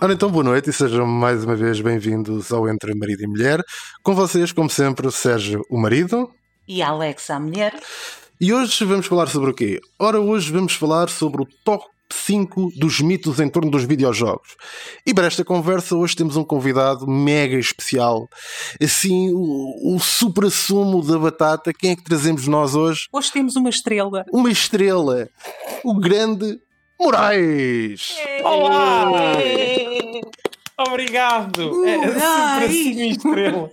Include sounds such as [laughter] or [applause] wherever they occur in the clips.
Ora então, boa noite e sejam mais uma vez bem-vindos ao Entre Marido e Mulher. Com vocês, como sempre, o Sérgio, o marido. E a Alexa, a mulher. E hoje vamos falar sobre o quê? Ora, hoje vamos falar sobre o top 5 dos mitos em torno dos videojogos. E para esta conversa hoje temos um convidado mega especial. Assim, o, o supra-sumo da batata. Quem é que trazemos nós hoje? Hoje temos uma estrela. Uma estrela. O grande Moraes! Olá! Obrigado! É super estrela.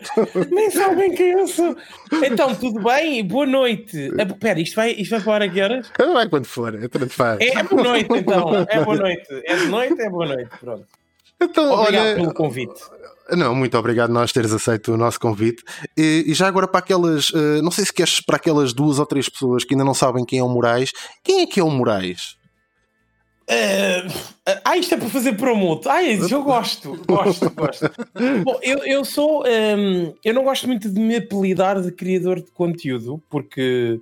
Nem sabem quem eu sou. Então, tudo bem? Boa noite. Espera, isto vai, isto vai para a que horas? Vai quando for, é tanto faz. É, é boa noite, então. É boa noite. É de noite, é boa noite. Pronto. Então, Obrigado olha, pelo convite. Não, muito obrigado nós teres aceito o nosso convite. E, e já agora para aquelas, eh, não sei se queres para aquelas duas ou três pessoas que ainda não sabem quem é o Moraes, quem é que é o Moraes? Uh, ah, isto é para fazer promoto. Ah, eu gosto, gosto, gosto. Bom, eu, eu sou. Um, eu não gosto muito de me apelidar de criador de conteúdo, porque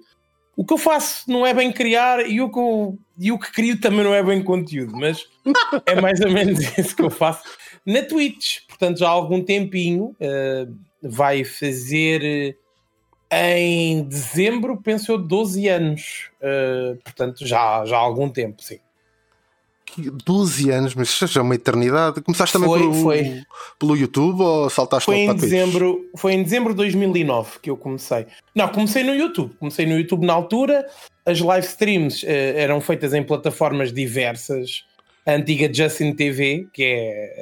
o que eu faço não é bem criar e o que, eu, e o que crio também não é bem conteúdo, mas é mais ou menos [laughs] isso que eu faço na Twitch. Portanto, já há algum tempinho uh, vai fazer em dezembro, penso eu, 12 anos. Uh, portanto, já, já há algum tempo, sim. 12 anos, mas já é uma eternidade. Começaste também Foi, pelo, foi. pelo YouTube ou saltaste Foi em, para a Twitch? dezembro, foi em dezembro de 2009 que eu comecei. Não, comecei no YouTube. Comecei no YouTube na altura. As live streams eh, eram feitas em plataformas diversas. A antiga Justin TV, que é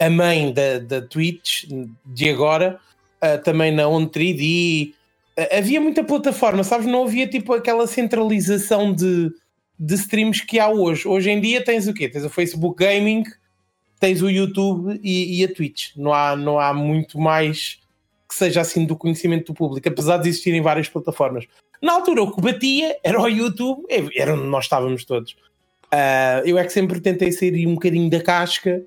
eh, a mãe da, da Twitch de agora. eh, também na On3D. Eh, havia muita plataforma, sabes? Não havia tipo aquela centralização de, de streams que há hoje. Hoje em dia tens o quê? Tens o Facebook Gaming, tens o YouTube e, e a Twitch. Não há, não há muito mais que seja assim do conhecimento do público, apesar de existirem várias plataformas. Na altura, o que batia era o YouTube, é, era onde nós estávamos todos. Ah, eu é que sempre tentei sair um bocadinho da casca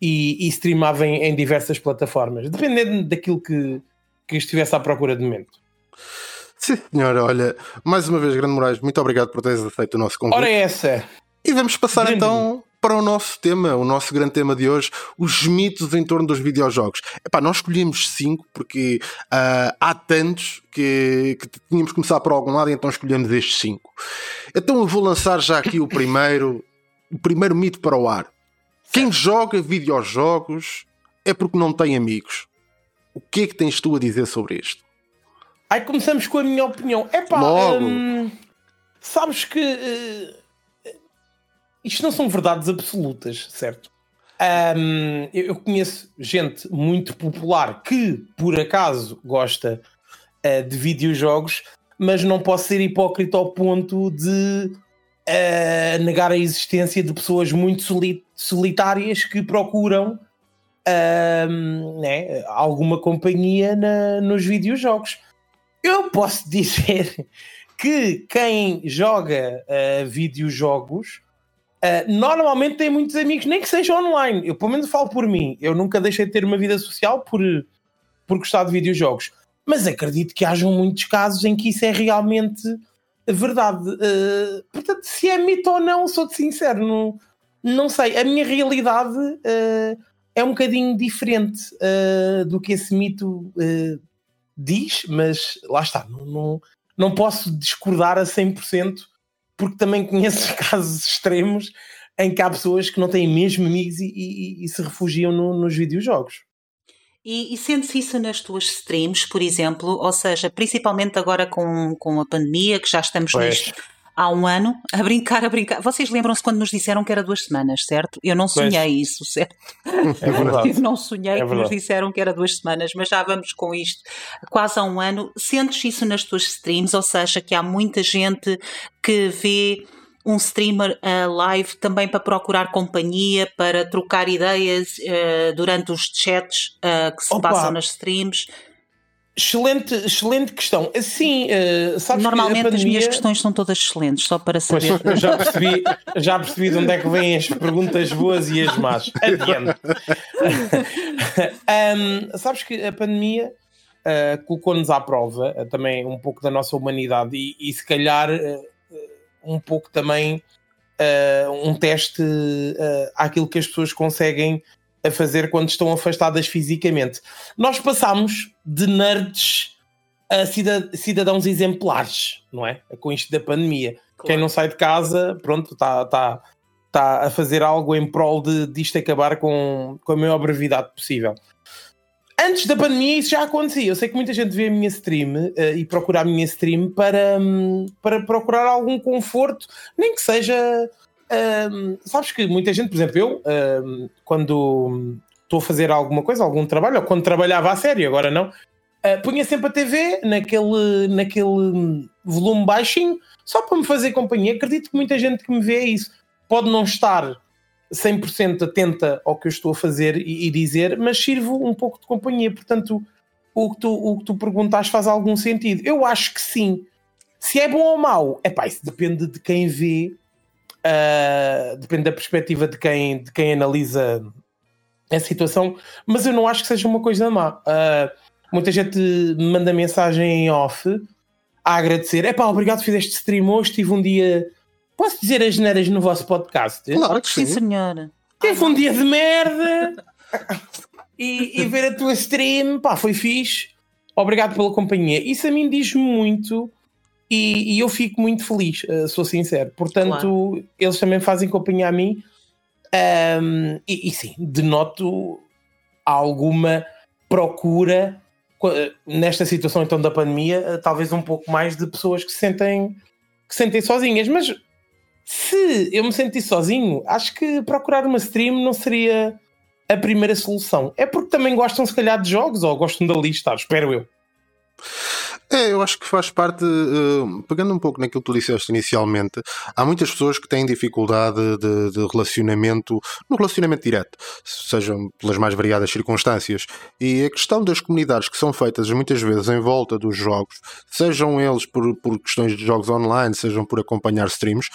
e, e streamava em, em diversas plataformas, dependendo daquilo que, que estivesse à procura de momento. Sim, senhora, olha, mais uma vez, Grande Moraes, muito obrigado por teres aceito o nosso convite. Ora, é essa. E vamos passar Grande. então para o nosso tema, o nosso grande tema de hoje, os mitos em torno dos videojogos. Epá, nós escolhemos cinco porque ah, há tantos que, que tínhamos que começar por algum lado e então escolhemos estes cinco. Então eu vou lançar já aqui o primeiro, o primeiro mito para o ar. Quem joga videojogos é porque não tem amigos. O que é que tens tu a dizer sobre isto? Aí começamos com a minha opinião. É pá, Logo. sabes que eh, isto não são verdades absolutas, certo? Hum, eu, conheço gente muito popular que por acaso gosta eh, de videojogos, mas não posso ser hipócrita ao ponto de eh, negar a existência de pessoas muito soli- solitárias que procuram hum, né, alguma companhia na- nos videojogos. Eu posso dizer que quem joga uh, videojogos uh, normalmente tem muitos amigos, nem que seja online. Eu pelo menos falo por mim. Eu nunca deixei de ter uma vida social por, por gostar de videojogos. Mas acredito que hajam muitos casos em que isso é realmente verdade. Uh, portanto, se é mito ou não, sou-te sincero, não, não sei. A minha realidade é um bocadinho diferente do que esse mito diz, mas lá está, não, não, não posso discordar a 100%, porque também conheço [laughs] casos extremos em que há pessoas que não têm mesmo amigos e, e- e se refugiam no- nos videojogos. E, e sentes isso nas tuas streams, por exemplo? Ou seja, principalmente agora com, com a pandemia, que já estamos Pois. neste há um ano, a brincar, a brincar. Vocês lembram-se quando nos disseram que era duas semanas, certo? Eu não sonhei isso, certo? É verdade. Eu não sonhei É que nos disseram que era duas semanas, mas já vamos com isto quase há um ano. Sentes isso nas tuas streams? Ou seja, que há muita gente que vê um streamer eh, live também para procurar companhia, para trocar ideias eh, durante os chats eh, que se Opa! passam nas streams. Excelente, excelente questão. Assim, sabes Normalmente que a as pandemia... minhas questões são todas excelentes, só para Pois, saber. eu já [laughs] percebi, já percebi de onde é que vêm as perguntas boas e as más. Adiante. Ahm, [laughs] sabes que a pandemia ah, colocou-nos à prova ah, também um pouco da nossa humanidade e, e se calhar um pouco também uh, um teste uh, àquilo que as pessoas conseguem a fazer quando estão afastadas fisicamente. Nós passámos de nerds a cidadãos exemplares, não é? Com isto da pandemia. Claro. Quem não sai de casa, pronto, está tá, tá a fazer algo em prol de disto acabar com, com a maior brevidade possível. Antes da pandemia isso já acontecia. Eu sei que muita gente vê a minha stream uh, e procura a minha stream para, um, para procurar algum conforto, nem que seja. Sabes que muita gente, por exemplo, eu, quando estou a fazer alguma coisa, algum trabalho, ou quando trabalhava a sério, agora não, uh, punha sempre a TV naquele, naquele volume baixinho, só para me fazer companhia. Acredito que muita gente que me vê é isso pode não estar 100% atenta ao que eu estou a fazer e, e, dizer, mas sirvo um pouco de companhia. Portanto, o que, tu, o que tu perguntaste faz algum sentido. Eu acho que sim. Se é bom ou mau, é pá, isso depende de quem vê, uh, depende da perspectiva de quem, de quem analisa a situação, mas eu não acho que seja uma coisa má. Uh, muita gente me manda mensagem em off a agradecer: é pá, obrigado, fizeste stream hoje, tive um dia Posso dizer as neiras no vosso podcast? Claro que sim. Sim, senhora. Teve um dia de merda e, e, ver a tua stream, pá, foi fixe. Obrigado pela companhia. Isso a mim diz muito e, e eu fico muito feliz, uh, sou sincero. Portanto, claro. eles também fazem companhia a mim um, e, e sim, denoto alguma procura nesta situação então da pandemia, eh, talvez um pouco mais de pessoas que se sentem que se sentem sozinhas, mas se eu me sentisse sozinho, acho que procurar uma stream não seria a primeira solução. É porque também gostam, se calhar, de jogos ou gostam de ali estar, espero eu. É, eu acho que faz parte, uh, pegando um pouco naquilo que tu disseste inicialmente, há muitas pessoas que têm dificuldade de, de, relacionamento, no relacionamento direto, sejam pelas mais variadas circunstâncias. E a questão das comunidades que são feitas muitas vezes em volta dos jogos, sejam eles por, por questões de jogos online, sejam por acompanhar streams,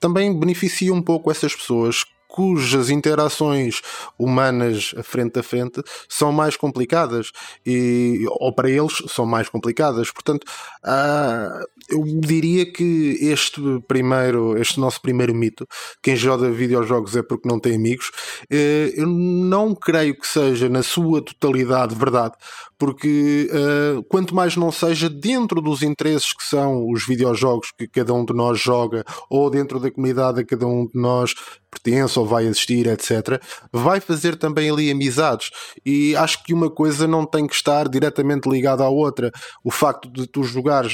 também beneficia um pouco essas pessoas cujas interações humanas frente a frente são mais complicadas e ou para eles são mais complicadas. Portanto ah, eu diria que este primeiro este nosso primeiro mito quem joga videojogos é porque não tem amigos eh, eu não creio que seja na sua totalidade verdade porque uh, quanto mais não seja dentro dos interesses que são os videojogos que cada um de nós joga ou dentro da comunidade a cada um de nós pertence ou vai assistir, etc., vai fazer também ali amizades. E acho que uma coisa não tem que estar diretamente ligada à outra. O facto de tu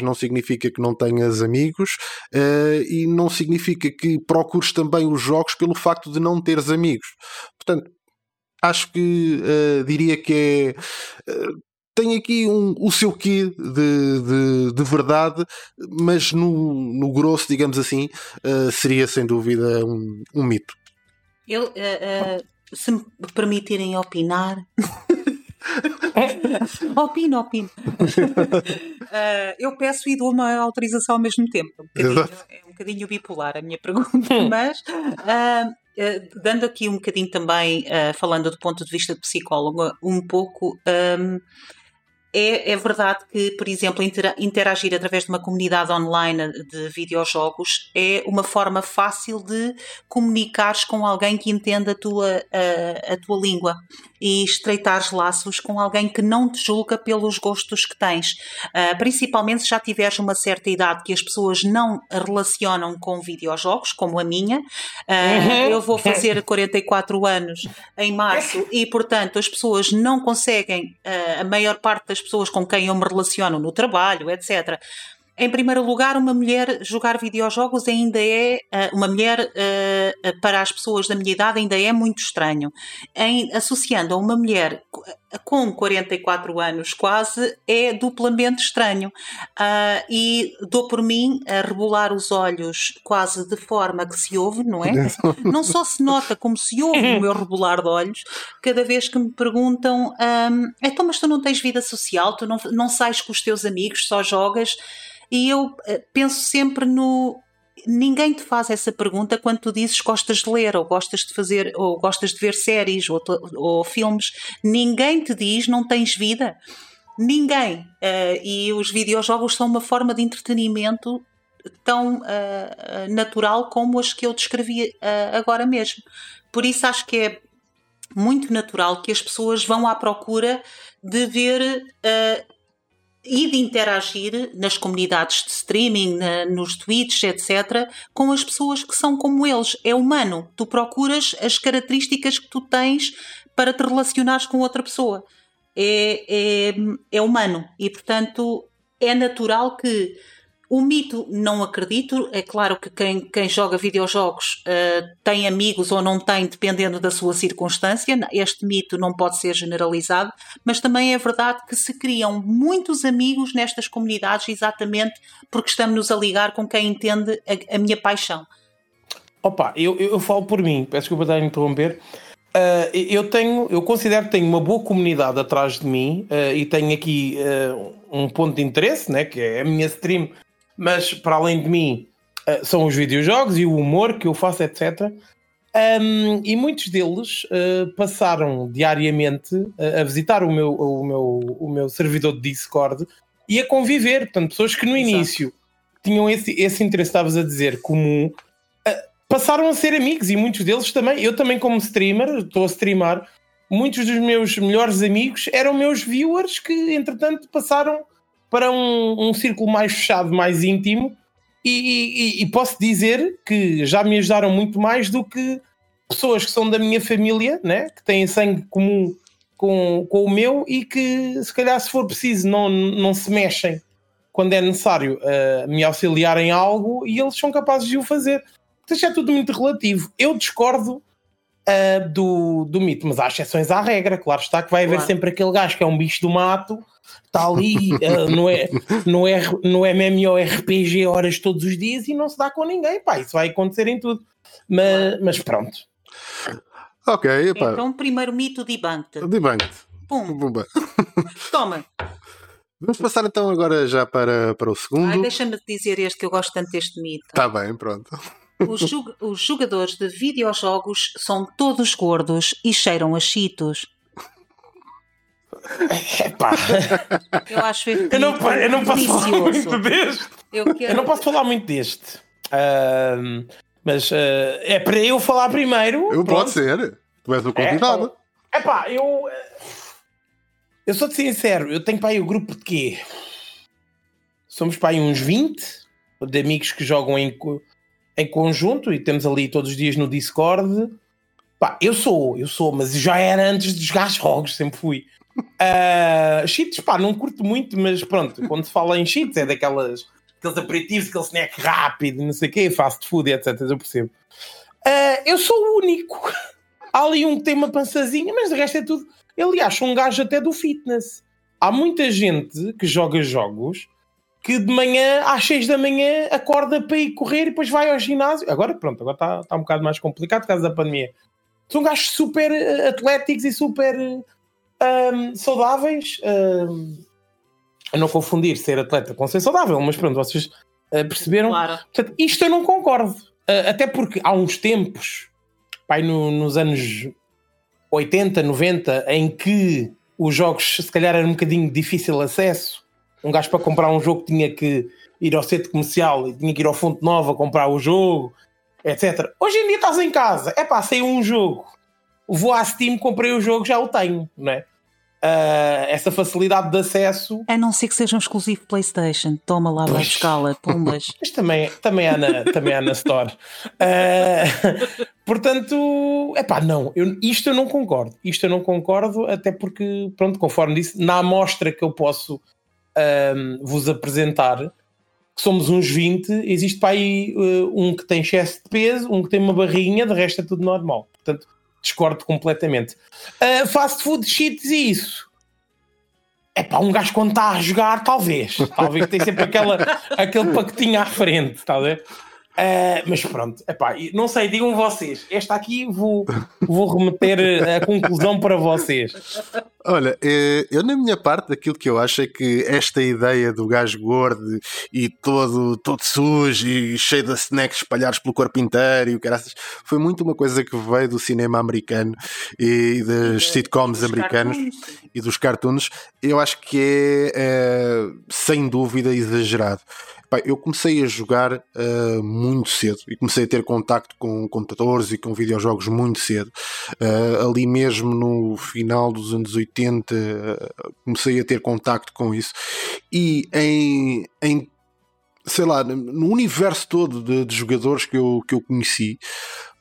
não significa que não tenhas amigos uh, e não significa que procures também os jogos pelo facto de não teres amigos. Portanto, acho que uh, diria que é. Uh, tem aqui um, o seu quê de, de, de, verdade, mas no, no grosso, digamos assim, seria sem dúvida um, um mito. Eu, se me permitirem opinar. [laughs] [laughs] opino, opino. [laughs] eu peço e dou uma autorização ao mesmo tempo. É um bocadinho, é um bocadinho bipolar a minha pergunta, hum. mas. dando aqui um bocadinho também, falando do ponto de vista de psicólogo, um pouco um, é, é, verdade que, por exemplo, interagir através de uma comunidade online de videojogos é uma forma fácil de comunicares com alguém que entenda a tua, a, a tua língua e estreitares laços com alguém que não te julga pelos gostos que tens. Uh, principalmente se já tiveres uma certa idade que as pessoas não relacionam com videojogos, como a minha. Uh, eu vou fazer 44 anos em março [laughs] e, portanto, as pessoas não conseguem, uh, a maior parte das das pessoas com quem eu me relaciono no trabalho, etc. Em primeiro lugar, uma mulher jogar videojogos ainda é, eh, uma mulher uh, para as pessoas da minha idade ainda é muito estranho. Em, associando a uma mulher com 44 anos quase, é duplamente estranho. Uh, e dou por mim a rebolar os olhos quase de forma que se ouve, não é? Não só se nota como se ouve o meu rebolar de olhos cada vez que me perguntam: um, então, mas tu não tens vida social, tu não, não sais com os teus amigos, só jogas. E eu eh, penso sempre no. Ninguém te faz essa pergunta quando tu dizes gostas de ler, ou gostas de fazer, ou gostas de ver séries ou, ou filmes. Ninguém te diz não tens vida. Ninguém. Uh, e os videojogos são uma forma de entretenimento tão uh, natural como as que eu descrevi uh, agora mesmo. Por isso acho que é muito natural que as pessoas vão à procura de ver uh, e de interagir nas comunidades de streaming, na, nos tweets, etc., com as pessoas que são como eles. É humano. Tu procuras as características que tu tens para te relacionares com outra pessoa. É, é, é humano. E, portanto, é natural que o mito, não acredito. É claro que quem, quem joga videojogos uh, tem amigos ou não tem, dependendo da sua circunstância. Este mito não pode ser generalizado, mas também é verdade que se criam muitos amigos nestas comunidades, exatamente porque estamos a ligar com quem entende a, a minha paixão. Opa, eu, eu, eu, falo por mim, peço desculpa estar a interromper. Uh, eu tenho, eu considero que tenho uma boa comunidade atrás de mim uh, e tenho aqui um ponto de interesse, né, que é a minha stream mas para além de mim uh, são os videojogos e o humor que eu faço, etc. Um, e muitos deles uh, passaram diariamente uh, a visitar o meu, o, meu, o meu servidor de Discord e a conviver. Portanto, pessoas que no Exato. início tinham esse, esse interesse, estavas a dizer, comum, passaram a ser amigos e muitos deles também. Eu também, como streamer, estou a streamar. Muitos dos meus melhores amigos eram meus viewers que, entretanto, passaram para um, um círculo mais fechado, mais íntimo, e, e, e, posso dizer que já me ajudaram muito mais do que pessoas que são da minha família, né? que têm sangue comum com, com o meu e que, se calhar, se for preciso, não, não se mexem quando é necessário uh, me auxiliar em algo e eles são capazes de o fazer. Isto é tudo muito relativo. Eu discordo uh, do, do mito, mas há exceções à regra. Claro está que vai haver claro. sempre aquele gajo que é um bicho do mato está ali uh, no, no, R, no MMORPG horas todos os dias e não se dá com ninguém, pá, isso vai acontecer em tudo. Mas, mas pronto. Ok, epá. Então, primeiro mito debunked. Debunked. Pum. Pumba. [laughs] Toma. Vamos passar então agora já para, para o segundo. Deixa-me dizer este que eu gosto tanto deste mito. Está bem, pronto. Os, os jogadores de videojogos são todos gordos e cheiram a cheetos. Epá. Eu acho eu não, eu não posso falar muito deste. Eu, quero... eu não posso falar muito deste. Uh, mas uh, é para eu falar primeiro. Eu pode ser. Tu és o convidado. É pá, eu. Eu sou-te sincero, eu tenho para aí o grupo de quê? Somos para aí uns 20 de amigos que jogam em, em conjunto e temos ali todos os dias no Discord. Pá, eu sou, eu sou, mas já era antes de jogar jogos, sempre fui. Uh, [laughs] cheats, pá, não curto muito, mas pronto, quando se fala em cheats é daquelas aqueles aperitivos, aquele snack rápido, não sei o quê, fast food, etc. Eu percebo. Uh, eu sou o único. [laughs] Há ali um tema pançazinha, mas de resto é tudo. Aliás, sou um gajo até do fitness. Há muita gente que joga jogos que de manhã às 6 da manhã acorda para ir correr e depois vai ao ginásio. Agora, pronto, agora está tá um bocado mais complicado por causa da pandemia. São gajos super ah, atléticos e super um, saudáveis. Um, a não confundir ser atleta com ser saudável, mas pronto, vocês uh, perceberam. Claro. Portanto, isto eu não concordo. Uh, até porque há uns tempos, pai, no, nos anos 80, 90, em que os jogos se calhar eram um bocadinho de difícil acesso. Um gajo para comprar um jogo tinha que ir ao centro comercial e tinha que ir ao Fonte Nova comprar o jogo, etc. Hoje em dia estás em casa, é pá, saiu um jogo vou à Steam, comprei o jogo, já o tenho, não é? Uh, essa facilidade de acesso. A não ser que seja um exclusivo PlayStation, toma lá, vai escala, pumbas. [laughs] Mas também, também, há na, também há na Store. Uh, portanto, é pá, não, eu, isto eu não concordo. Isto eu não concordo, até porque, pronto, conforme disse, na amostra que eu posso uh, vos apresentar, que somos uns 20, existe para aí um que tem excesso de peso, um que tem uma barrinha, de resto é tudo normal. Portanto discordo completamente. Uh, fast food cheats e isso. É para um gajo quando está a jogar, talvez. Talvez tem sempre aquela, aquele pacotinho à frente, está a ver? Uh, mas pronto, epá, não sei, digam vocês. Esta aqui vou, vou remeter a conclusão para vocês. Olha, eh, eu na minha parte, aquilo que eu acho é que esta ideia do gajo gordo e todo, todo sujo e cheio de snacks espalhados pelo corpo inteiro e o caraças, foi muito uma coisa que veio do cinema americano e das sitcoms americanos e dos cartoons. Eu acho que é, é sem dúvida exagerado. Eu comecei a jogar uh, muito cedo e comecei a ter contacto com computadores e com videojogos muito cedo. Uh, ali mesmo no final dos anos 80 uh, comecei a ter contacto com isso. E em, em sei lá, no universo todo de, de, jogadores que eu, que eu conheci,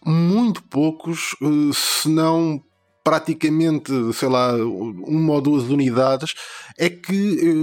muito poucos, se não praticamente, sei lá, uma ou duas unidades, é que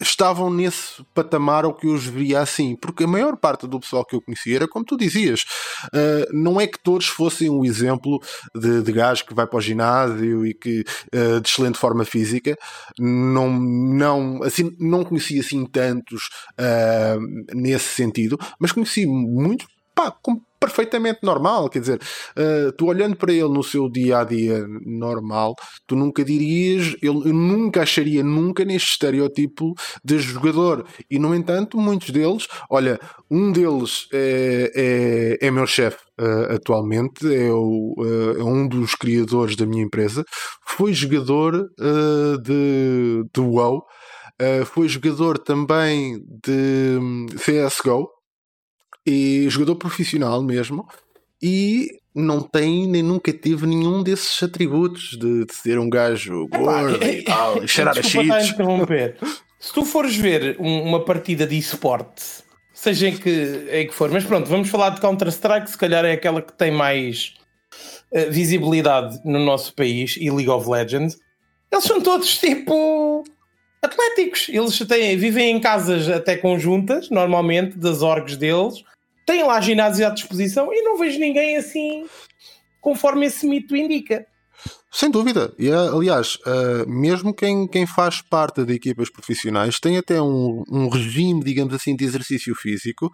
estavam nesse patamar ou que eu os via assim, porque a maior parte do pessoal que eu conhecia era como tu dizias, uh, não é que todos fossem um exemplo de, de gajo que vai para o ginásio e que uh, de excelente forma física, não, não, assim, não conhecia assim tantos uh, nesse sentido, mas conheci muitos pá, com perfeitamente normal. Quer dizer, uh, tu olhando para ele no seu dia a dia normal, tu nunca dirias, eu, eu nunca acharia nunca neste estereótipo de jogador. E no entanto, muitos deles, olha, um deles é, é, é meu chefe. Uh, atualmente é, o, uh, é, um dos criadores da minha empresa, foi jogador de, de WoW, foi jogador também de hum, CSGO, e jogador profissional mesmo, e não tem nem nunca teve nenhum desses atributos de, de ser um gajo gordo [laughs] e tal, cheirar a cheats. Se tu fores ver uma partida de esporte, seja em que, em que for, mas pronto, vamos falar de Counter-Strike, se calhar é aquela que tem mais uh, visibilidade no nosso país, e League of Legends, eles são todos tipo atléticos. Eles têm, vivem em casas até conjuntas, normalmente, das orgs deles, têm lá ginásio à disposição e não vejo ninguém assim conforme esse mito indica. Sem dúvida. E, aliás, uh, mesmo quem, quem faz parte de equipas profissionais tem até um, um regime, digamos assim, de exercício físico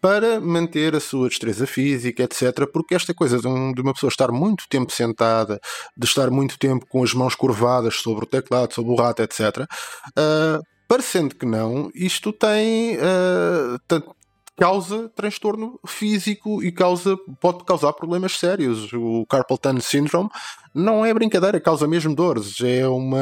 para manter a sua destreza física, etc. Porque esta coisa de, um, de uma pessoa estar muito tempo sentada, de estar muito tempo com as mãos curvadas sobre o teclado, sobre o rato, etc. Uh, parecendo que não, isto tem, uh, causa transtorno físico e causa, pode causar problemas sérios. O carpal tunnel syndrome não é brincadeira, causa mesmo dores. É, uma,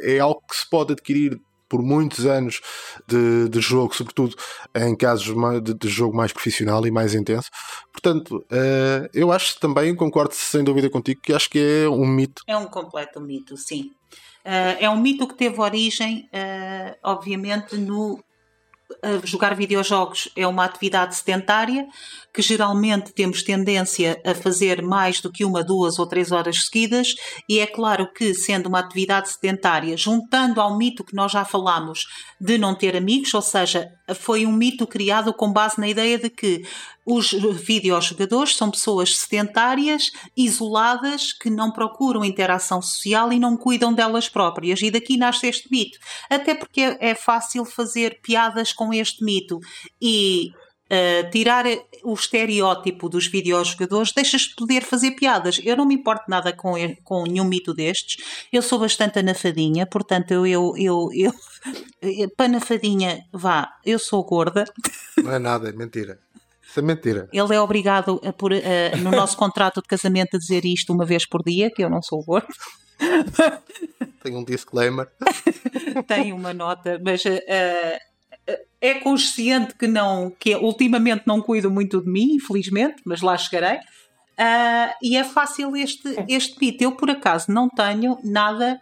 é algo que se pode adquirir por muitos anos de, de jogo, sobretudo em casos de, de, jogo mais profissional e mais intenso. Portanto, uh, eu acho também, concordo sem dúvida contigo, que acho que é um mito. É um completo mito, sim. Uh, é um mito que teve origem, uh, obviamente, no jogar videojogos é uma atividade sedentária que geralmente temos tendência a fazer mais do que uma, duas ou três horas seguidas, e é claro que, sendo uma atividade sedentária, juntando ao mito que nós já falámos de não ter amigos, ou seja, foi um mito criado com base na ideia de que os videojogadores são pessoas sedentárias, isoladas, que não procuram interação social e não cuidam delas próprias. E daqui nasce este mito. Até porque é fácil fazer piadas com este mito. E Uh, tirar o estereótipo dos videojogadores deixas de poder fazer piadas. Eu não me importo nada com, com nenhum mito destes. Eu sou bastante anafadinha, portanto, eu, eu, eu, eu [laughs] panafadinha, vá, eu sou gorda. Não é nada, é mentira. Isso é mentira. Ele é obrigado a, por, uh, no nosso contrato de casamento a dizer isto uma vez por dia, que eu não sou gordo. [laughs] Tem um disclaimer. [laughs] Tem uma nota, mas uh, é consciente que não, que ultimamente não cuido muito de mim, infelizmente, mas lá chegarei. Uh, e é fácil este, este beat. Eu, por acaso, não tenho nada.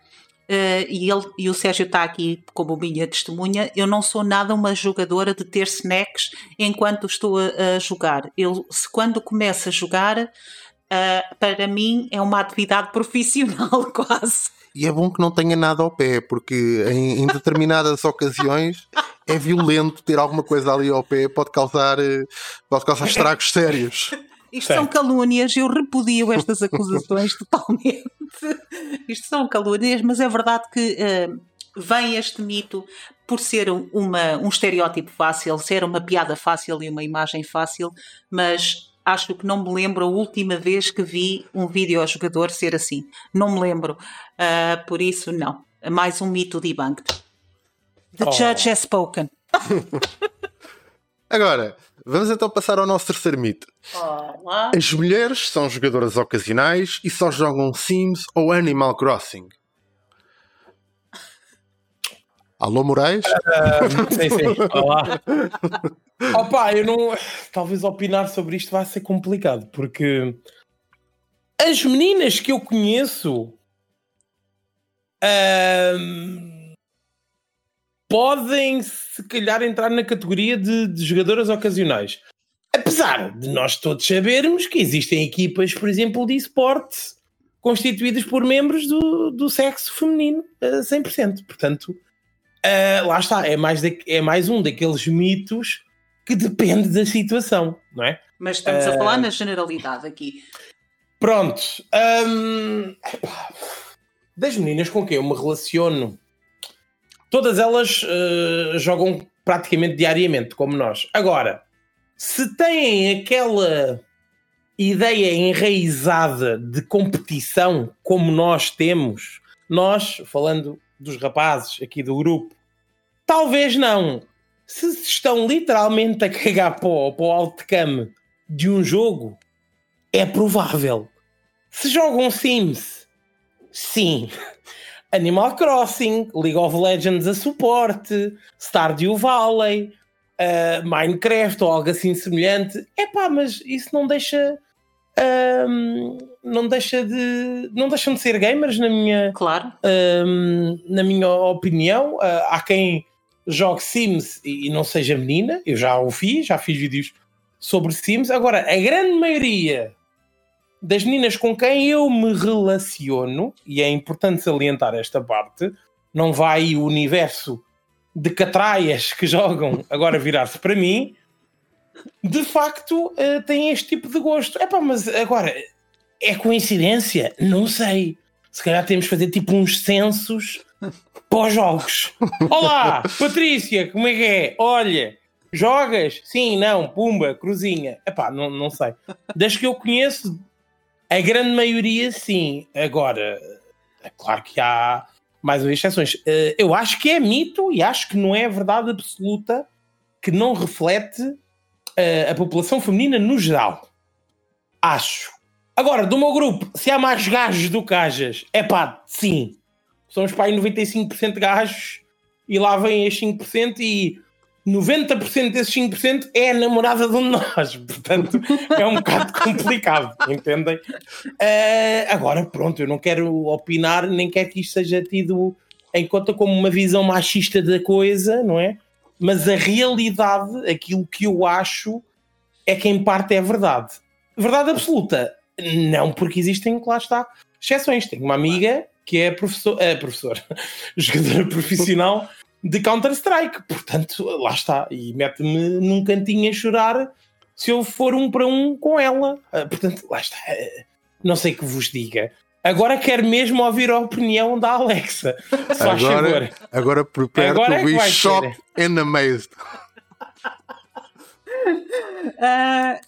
Uh, e, ele, e o Sérgio está aqui como minha testemunha. Eu não sou nada uma jogadora de ter snacks enquanto estou a, a jogar. Eu, se quando começo a jogar, uh, para mim é uma atividade [laughs] profissional quase. E é bom que não tenha nada ao pé, porque em, em determinadas [laughs] ocasiões é violento ter alguma coisa ali ao pé, pode causar, eh, pode causar estragos sérios. Isto são calúnias, eu repudio estas acusações [laughs] totalmente. Isto são calúnias, mas é verdade que uh, vem este mito por ser uma, um estereótipo fácil, ser uma piada fácil e uma imagem fácil, mas acho que não me lembro a última vez que vi um videojogador ser assim. Não me lembro. Uh, por isso, não. Mais um mito debunked. The oh. judge has spoken. [laughs] Agora, vamos então passar ao nosso terceiro mito. Olá. As mulheres são jogadoras ocasionais e só jogam Sims ou Animal Crossing. Alô, Moraes? Uh, sim, sim. Olá. [laughs] Opa, eu não. Talvez opinar sobre isto vai ser complicado, porque as meninas que eu conheço uh, podem, se calhar, entrar na categoria de, de jogadoras ocasionais. Apesar de nós todos sabermos que existem equipas, por exemplo, de esporte constituídas por membros do, do sexo feminino a 100%. Portanto, uh, lá está, é mais, de, é mais um daqueles mitos que depende da situação, não é? Mas estamos uh, a falar na generalidade aqui. Pronto. Um, das meninas com quem eu me relaciono, todas elas uh, jogam praticamente diariamente, como nós. Agora, se têm aquela ideia enraizada de competição como nós temos, nós, falando dos rapazes aqui do grupo, talvez não. Se estão literalmente a cagar para o, para de um jogo, é provável. Se jogam Sims, sim. Animal Crossing, League of Legends a suporte, Stardew Valley, uh, Minecraft ou algo assim semelhante. É pá, mas isso não deixa um, não deixa de não deixam de ser gamers na minha claro. um, na minha opinião. Uh, há quem jogue Sims e, e, não seja menina. Eu já o fiz já fiz vídeos sobre Sims. Agora a grande maioria das meninas com quem eu me relaciono e é importante salientar esta parte não vai o universo de catraias que jogam agora virar-se para mim de facto uh, têm este tipo de gosto. Epá, mas agora, é coincidência? Não sei. Se calhar temos de fazer tipo uns censos pós-jogos. Olá, Patrícia, como é que é? Olha, jogas? Sim, não, pumba, cruzinha. Epá, não, não sei. Das que eu conheço, a grande maioria sim. Agora, é claro que há mais ou exceções. Uh, eu acho que é mito e acho que não é verdade absoluta que não reflete a, a população feminina no geral. Acho. Agora, do meu grupo, se há mais gajos do que gajas, é pá, sim. Somos para aí 95% gajos e lá vem estes 5% e 90% desses 5% é a namorada de um de nós. [laughs] Portanto, é um bocado [laughs] complicado, entendem? Uh, agora, pronto, eu não quero opinar, nem quero que isto seja tido em conta como uma visão machista da coisa, não é? mas a realidade, aquilo que eu acho, é que em parte é verdade. Verdade absoluta, não, porque existem, lá está, exceções. Tenho uma amiga que é professor, é professor, [laughs] jogadora profissional de Counter-Strike, portanto, lá está, e mete-me num cantinho a chorar se eu for um para um com ela. Ah, portanto, lá está. Não sei que vos diga. Agora quero mesmo ouvir a opinião da Alexa. Faz agora. Agora prepare agora to é be shocked and amazed. Uh,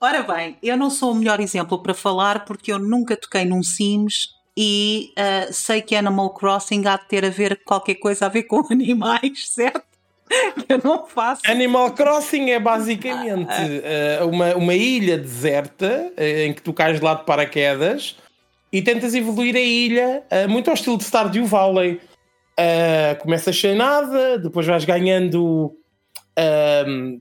ora bem, eu não sou o melhor exemplo para falar porque eu nunca toquei num Sims e uh, sei que Animal Crossing há de ter a ver qualquer coisa a ver com [laughs] animais, certo? Eu não faço. Animal Crossing é basicamente uh, uma, uma ilha deserta em que tu cais de lado de paraquedas e tentas evoluir a ilha muito ao estilo de Stardew Valley. Uh, começas sem nada, depois vais ganhando uh,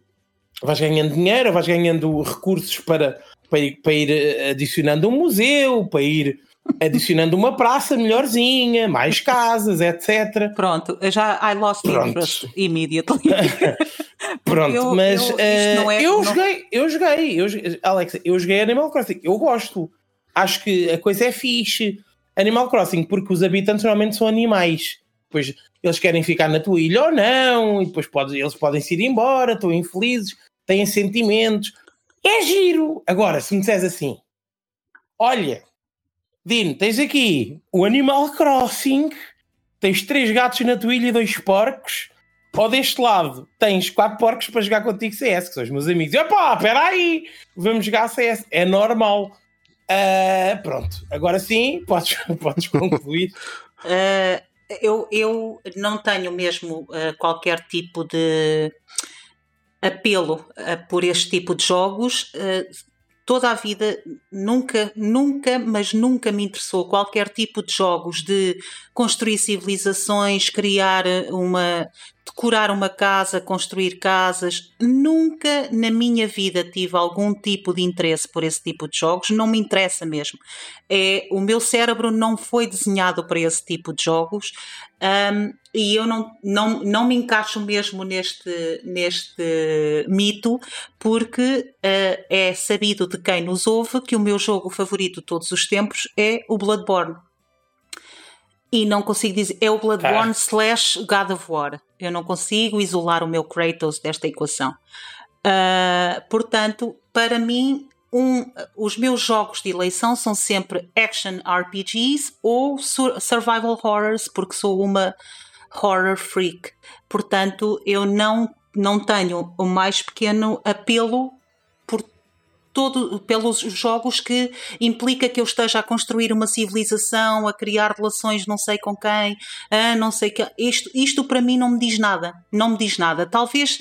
vais ganhando dinheiro, vais ganhando recursos para, para, ir, para ir adicionando um museu, para ir adicionando uma praça melhorzinha, mais casas, etc. Pronto, já I lost Pronto. interest immediately. [laughs] Pronto, eu, mas eu, é, eu, joguei, eu joguei, eu joguei, Alexa, eu joguei Animal Crossing, eu gosto acho que a coisa é fixe. Animal Crossing, porque os habitantes normalmente são animais. Depois eles querem ficar na tua ilha ou não, e depois pode, eles podem se ir embora, estão infelizes, têm sentimentos. É giro. Agora, se me disseres assim, olha, Dino, tens aqui o Animal Crossing, tens três gatos na tua ilha e dois porcos, ou deste lado tens quatro porcos para jogar contigo CS, que são os meus amigos. E espera aí, vamos jogar CS. É normal. Uh, pronto, agora sim, podes, [laughs] podes concluir. Uh, eu, eu não tenho mesmo uh, qualquer tipo de apelo por este tipo de jogos. Toda a vida nunca, nunca, mas nunca me interessou qualquer tipo de jogos de construir civilizações, criar uma, decorar uma casa, construir casas. Nunca na minha vida tive algum tipo de interesse por esse tipo de jogos, não me interessa mesmo. É, o meu cérebro não foi desenhado para esse tipo de jogos um, e eu não, não, não me encaixo mesmo neste, neste mito, porque uh, é sabido de quem nos ouve que o meu jogo favorito de todos os tempos é o Bloodborne e não consigo dizer. É o Bloodborne ah. slash God of War. Eu não consigo isolar o meu Kratos desta equação. Uh, portanto, para mim, um, os meus jogos de eleição são sempre action RPGs ou survival horrors, porque sou uma horror freak. Portanto, eu não, não tenho o mais pequeno apelo todo pelos jogos que implica que eu esteja a construir uma civilização, a criar relações não sei com quem, a não sei que isto, isto para mim não me diz nada, não me diz nada. Talvez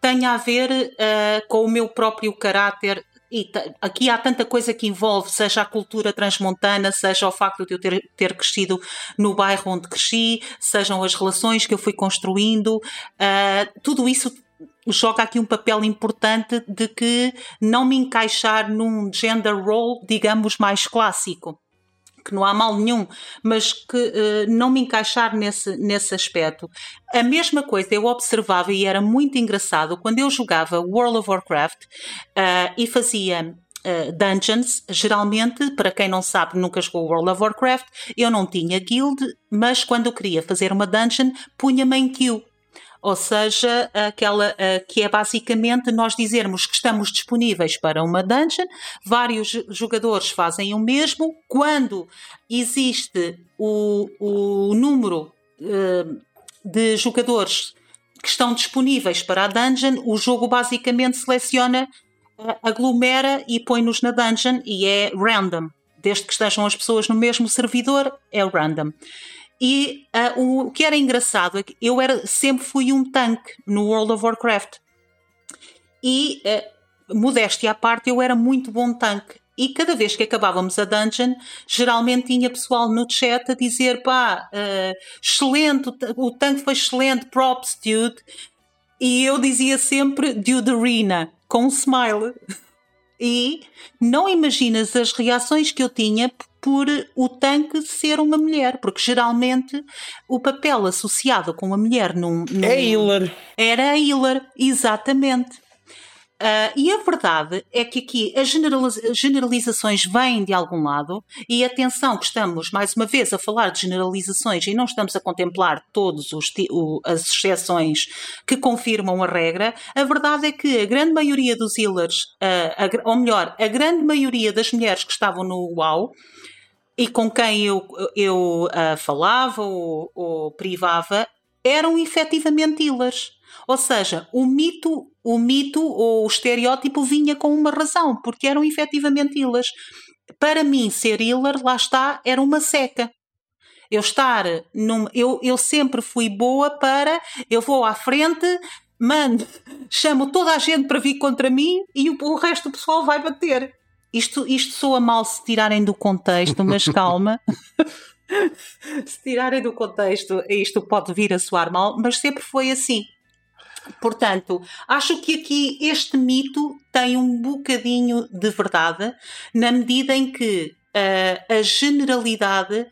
tenha a ver uh, com o meu próprio caráter e aqui há tanta coisa que envolve, seja a cultura transmontana, seja o facto de eu ter, ter crescido no bairro onde cresci, sejam as relações que eu fui construindo, uh, tudo isso joga aqui um papel importante de que não me encaixar num gender role, digamos, mais clássico. Que não há mal nenhum, mas que uh, não me encaixar nesse, nesse aspecto. A mesma coisa eu observava e era muito engraçado quando eu jogava World of Warcraft uh, e fazia Uh, dungeons, geralmente, para quem não sabe, nunca jogou World of Warcraft, eu não tinha guild, mas quando eu queria fazer uma dungeon, punha-me em queue ou seja, aquela uh, que é basicamente nós dizermos que estamos disponíveis para uma dungeon, vários jogadores fazem o mesmo, quando existe o, o número uh, de jogadores que estão disponíveis para a dungeon, o jogo basicamente seleciona, uh, aglomera e põe-nos na dungeon e é random. Desde que estejam as pessoas no mesmo servidor, é random. E uh, o que era engraçado é que eu era, sempre fui um tanque no World of Warcraft. E, uh, modéstia à parte, eu era muito bom tanque. E cada vez que acabávamos a dungeon, geralmente tinha pessoal no chat a dizer: pá, uh, excelente, o tanque foi excelente, props, dude. E eu dizia sempre: dude arena, com um smile. [laughs] E não imaginas as reações que eu tinha por o tanque ser uma mulher, porque geralmente o papel associado com a mulher num, num é healer. Era a healer, exatamente. Uh, e a verdade é que aqui as generalizações vêm de algum lado, e atenção que estamos mais uma vez a falar de generalizações e não estamos a contemplar todas as exceções que confirmam a regra. A verdade é que a grande maioria dos healers, uh, a, ou melhor, a grande maioria das mulheres que estavam no UAU e com quem eu, eu uh, falava ou, ou privava eram efetivamente healers. Ou seja, o mito, o mito ou o estereótipo vinha com uma razão, porque eram efetivamente healers. Para mim, ser healer, lá está, era uma seca. Eu estar num. Eu, eu sempre fui boa para. Eu vou à frente, mando, [laughs] chamo toda a gente para vir contra mim e o, o resto do pessoal vai bater. Isto, isto soa mal se tirarem do contexto, mas [laughs] calma. [laughs] se tirarem do contexto, isto pode vir a soar mal, mas sempre foi assim. Portanto, acho que aqui este mito tem um bocadinho de verdade, na medida em que uh, a generalidade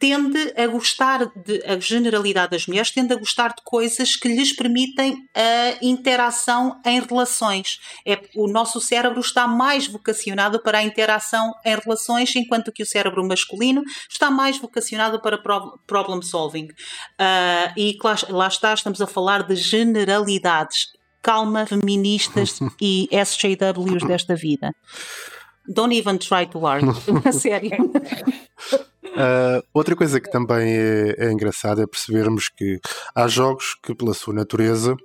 tende a gostar de a generalidade das mulheres tende a gostar de coisas que lhes permitem a interação em relações. É, o nosso cérebro está mais vocacionado para a interação em relações, enquanto que o cérebro masculino está mais vocacionado para problem solving. Uh, e lá, lá está, estamos a falar de generalidades. Calma, feministas [laughs] e SJWs desta vida. Don't even try to argue. [laughs] A sério. Uh, outra coisa que também é, é engraçada é percebermos que há jogos que, pela sua natureza,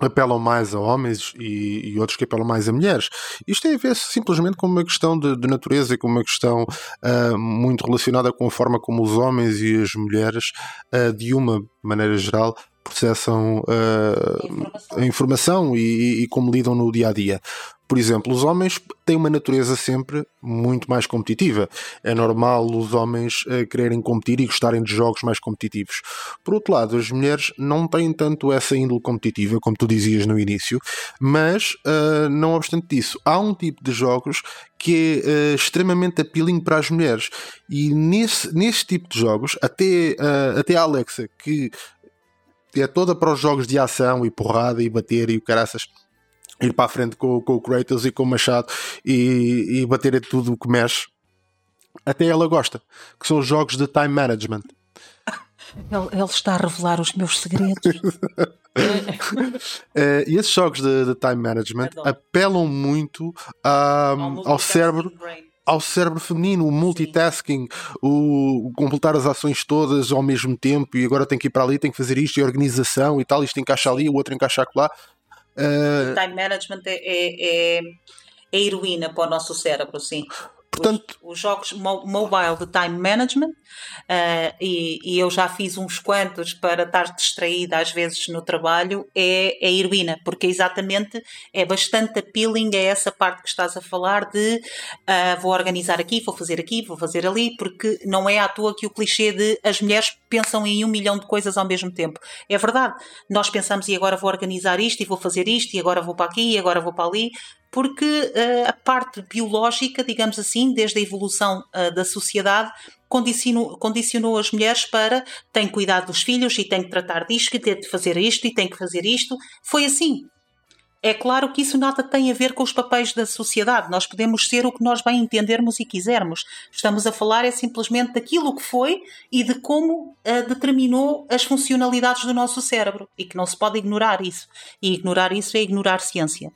apelam mais a homens e, e, outros que apelam mais a mulheres. Isto tem a ver simplesmente com uma questão de, de natureza e com uma questão uh, muito relacionada com a forma como os homens e as mulheres, uh, de uma maneira geral, processam uh, a informação e, e, como lidam no dia a dia. Por exemplo, os homens têm uma natureza sempre muito mais competitiva. É normal os homens uh, quererem competir e gostarem de jogos mais competitivos. Por outro lado, as mulheres não têm tanto essa índole competitiva, como tu dizias no início, mas, uh, não obstante disso, há um tipo de jogos que é uh, extremamente appealing para as mulheres. E nesse, nesse tipo de jogos, até, até a Alexa, que é toda para os jogos de ação e porrada e bater e o caraças ir para a frente com, com o Kratos e com o Machado e, e bater em tudo o que mexe. Até ela gosta, que são os jogos de time management. [laughs] Ele, ele está a revelar os meus segredos. uh, [laughs] e esses jogos de, de time management apelam muito um, ao, ao cérebro. Ao cérebro feminino, o multitasking, o, completar as ações todas ao mesmo tempo e agora tem que ir para ali, tem que fazer isto e organização e tal, isto encaixa ali, o outro encaixa lá. Uh... time management é, é, é, é heroína para o nosso cérebro, sim. Portanto, os, os jogos mo mobile de time management, uh, e, e, eu já fiz uns quantos para estar distraída às vezes no trabalho, é, é heroína, porque exatamente é bastante appealing a essa parte que estás a falar de uh, vou organizar aqui, vou fazer aqui, vou fazer ali, porque não é à toa que o clichê de as mulheres pensam em um milhão de coisas ao mesmo tempo. É verdade, nós pensamos e agora vou organizar isto e vou fazer isto e agora vou para aqui e agora vou para ali, porque uh, a parte biológica, digamos assim, desde a evolução uh, da sociedade, condicionou, condicionou, as mulheres para tem que cuidar dos filhos e tem que tratar disto, e tem que fazer isto e tem que fazer isto. Foi assim. É claro que isso nada tem a ver com os papéis da sociedade. Nós podemos ser o que nós bem entendermos e quisermos. Estamos a falar é simplesmente daquilo que foi e de como uh, determinou as funcionalidades do nosso cérebro e que não se pode ignorar isso. E ignorar isso é ignorar ciência.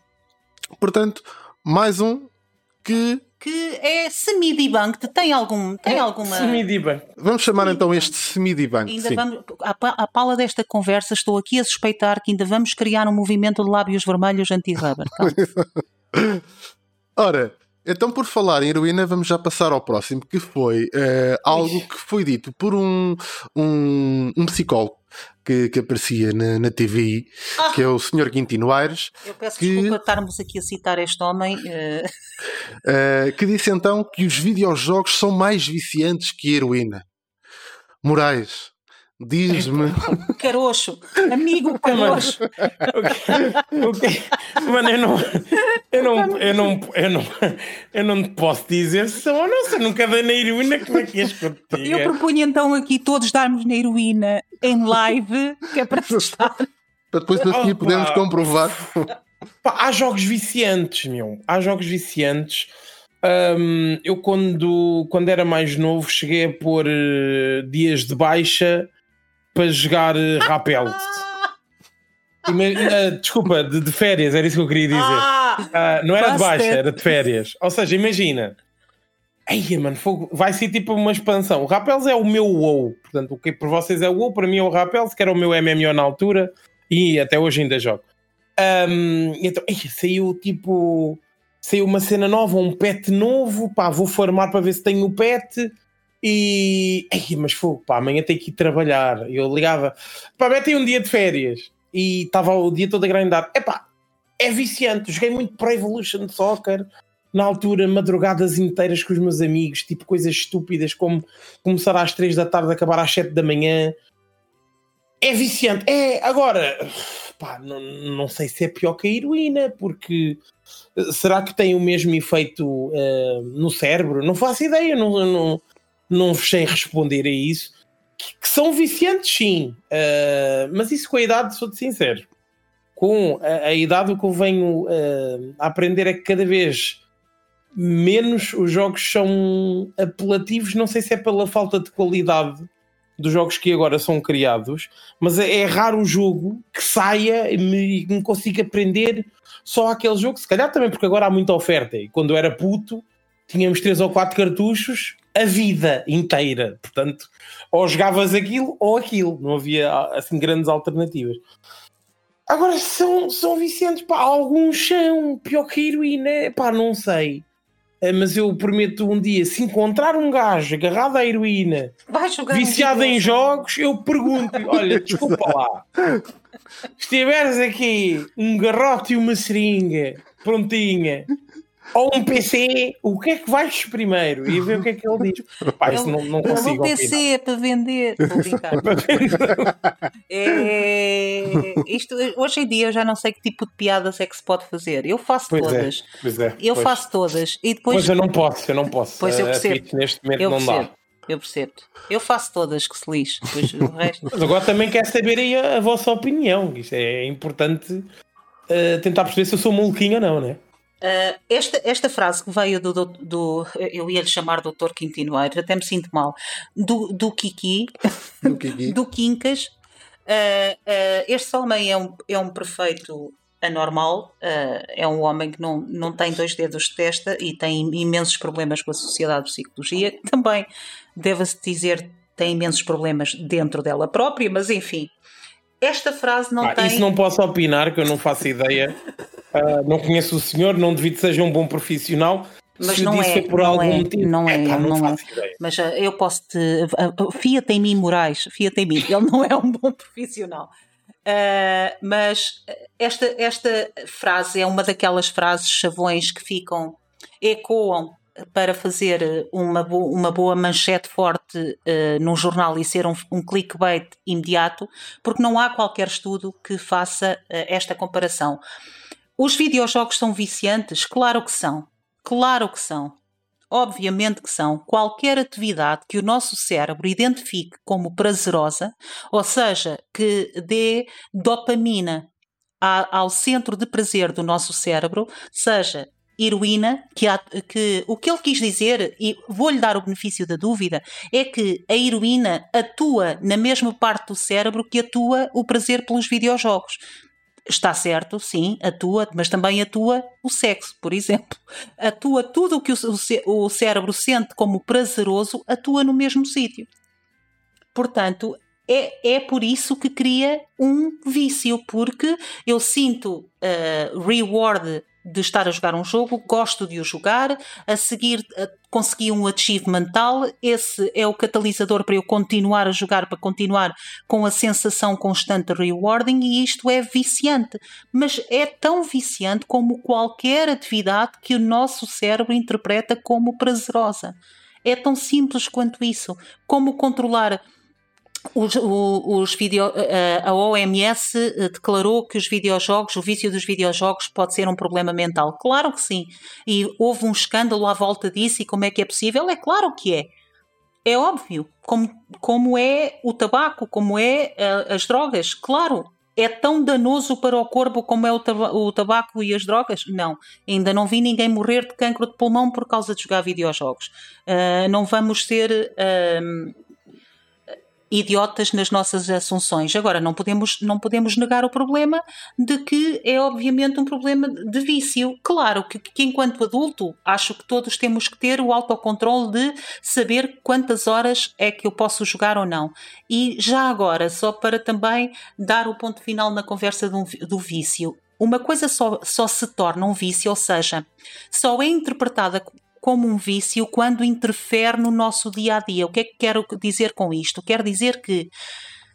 Portanto, mais um que que é semi-debunked. Tem, algum, tem é, alguma. Semi-debunked. Vamos chamar semi então este semi-debunked. Ainda sim. vamos. À, pala desta conversa, estou aqui a suspeitar que ainda vamos criar um movimento de lábios vermelhos anti-rubber. [laughs] Ora, então, por falar em heroína, vamos já passar ao próximo, que foi uh, algo que foi dito por um, um, um psicólogo que, que aparecia na, na TVI, ah. que é o Sr. Quintino Aires. Eu peço que, desculpa estarmos aqui a citar este homem. Uh... Uh, [laughs] que disse então que os videojogos são mais viciantes que a heroína. Moraes, Diz-me. [laughs] Caroxo, amigo Caroxo. Mano, eu não, eu não, eu não, eu não, eu não posso dizer se são ou não, se nunca dei na heroína, como é que és contigo? Eu proponho então aqui todos darmos na heroína em live, que é para testar. Para depois a seguir oh, podermos comprovar. Pá, há jogos viciantes, meu. Há jogos viciantes. Um, eu quando, quando era mais novo cheguei a pôr uh, dias de baixa para jogar uh, rapel. Uh, desculpa, de, de, férias, era isso que eu queria dizer. Ah, uh, não era de baixa, era de férias. Ou seja, imagina. Eia, mano, vai ser tipo uma expansão. O Rapels é o meu WoW. Portanto, o que para vocês é o WoW, para mim é o Rapels, que era o meu MMO na altura e até hoje ainda jogo. Um, então, eia, saiu tipo. Saiu uma cena nova, um pet novo. Pá, vou farmar para ver se tenho o pet. E. Ei, mas fogo, pá, amanhã tenho que ir trabalhar. Eu ligava, pá, metem um dia de férias e estava o dia todo a grindar. É pá, é viciante. Joguei muito Pro Evolution Soccer na altura, madrugadas inteiras com os meus amigos, tipo coisas estúpidas como começar às 3 da tarde, acabar às 7 da manhã. É viciante. É, agora, pá, não, não sei se é pior que a heroína, porque será que tem o mesmo efeito uh, no cérebro? Não faço ideia, não, não, não sei responder a isso. Que, que são viciantes, sim, uh, mas isso com a idade, sou-te sincero. Com a, a, idade, o que eu venho uh, a aprender é que cada vez menos os jogos são apelativos. Não sei se é pela falta de qualidade dos jogos que agora são criados, mas é, é raro o jogo que saia e me, me consiga aprender só aquele jogo. Se calhar também porque agora há muita oferta. E quando era puto, tínhamos três ou quatro cartuchos a vida inteira. Portanto, ou jogavas aquilo ou aquilo. Não havia assim grandes alternativas. Agora são, são viciantes, pá, alguns são pior que a heroína, pá, não sei. Eh, mas eu prometo um dia, se encontrar um gajo agarrado à heroína, viciado em jogos, eu pergunto olha, [laughs] desculpa lá, estiveres aqui um garrote e uma seringa prontinha ou um PC, o que é que vais primeiro? E ver o que é que ele diz. [laughs] Pá, isso não, não consigo. O PC é para vender. Vou brincar. [laughs] é, isto, hoje em dia eu já não sei que tipo de piadas é que se pode fazer. Eu faço pois é, todas. É, pois é, eu pois. faço todas. E depois... Pois eu não posso, eu não posso. Pois eu percebo. neste momento eu não percebo. dá. Eu percebo. Eu faço todas que se lixe. Depois, o resto... Mas agora também quero saber aí a, a vossa opinião. Isto é importante uh, tentar perceber se eu sou maluquinho ou não, né? Uh, esta, esta frase que veio do, do, do eu ia lhe chamar doutor Quintinoeiro, até me sinto mal, do, do Kiki, [laughs] do, Kiki. do Quincas, uh, uh, este homem é um, é um perfeito anormal, é um homem que não, não tem dois dedos de testa e tem imensos problemas com a sociedade de psicologia, também, deve-se dizer, tem imensos problemas dentro dela própria, mas enfim, esta frase não ah, tem. Isso não posso opinar, que eu não faço ideia. [laughs] Uh, não conheço o senhor, não devido que seja um bom profissional. Mas Se não disse é, por não algum é, motivo. não é, Epá, não, não é. ideia. Mas uh, eu posso te. Uh, Fia-te em mim, Moraes, fia-te em mim. Ele não é um bom profissional. Mas esta, esta frase é uma daquelas frases chavões que ficam, ecoam para fazer uma, bo uma boa manchete forte uh, num jornal e ser um, um clickbait imediato, porque não há qualquer estudo que faça uh, esta comparação. Os videojogos são viciantes? Claro que são. Claro que são. Obviamente que são. Qualquer atividade que o nosso cérebro identifique como prazerosa, ou seja, que dê dopamina ao centro de prazer do nosso cérebro, seja heroína, que, há, que, o que ele quis dizer, e vou-lhe dar o benefício da dúvida, é que a heroína atua na mesma parte do cérebro que atua o prazer pelos videojogos. Está certo, sim, atua, mas também atua o sexo, por exemplo. Atua tudo o que o, cérebro sente como prazeroso, atua no mesmo sítio. Portanto, é, é por isso que cria um vício, porque eu sinto uh, reward de estar a jogar um jogo, gosto de o jogar, a seguir a consegui um achievement mental, esse é o catalisador para eu continuar a jogar, para continuar com a sensação constante de rewarding e isto é viciante. Mas é tão viciante como qualquer atividade que o nosso cérebro interpreta como prazerosa. É tão simples quanto isso. Como controlar os, os video, a OMS eh, declarou que os videojogos, o vício dos videojogos pode ser um problema mental. Claro que sim. E houve um escândalo à volta disso e como é que é possível? É claro que é. É óbvio. Como, como é o tabaco, como é as drogas. Claro. É tão danoso para o corpo como é o, taba o tabaco e as drogas? Não. Ainda não vi ninguém morrer de cancro de pulmão por causa de jogar videojogos. Uh, não vamos ser. Uh, idiotas nas nossas assunções. Agora, não podemos, não podemos negar o problema de que é obviamente um problema de vício. Claro que, que enquanto adulto, acho que todos temos que ter o autocontrole de saber quantas horas é que eu posso jogar ou não. E já agora, só para também dar o ponto final na conversa do, do vício, uma coisa só, só se torna um vício, ou seja, só é interpretada como um vício quando interfere no nosso dia a dia. O que é que quero dizer com isto? Quero dizer que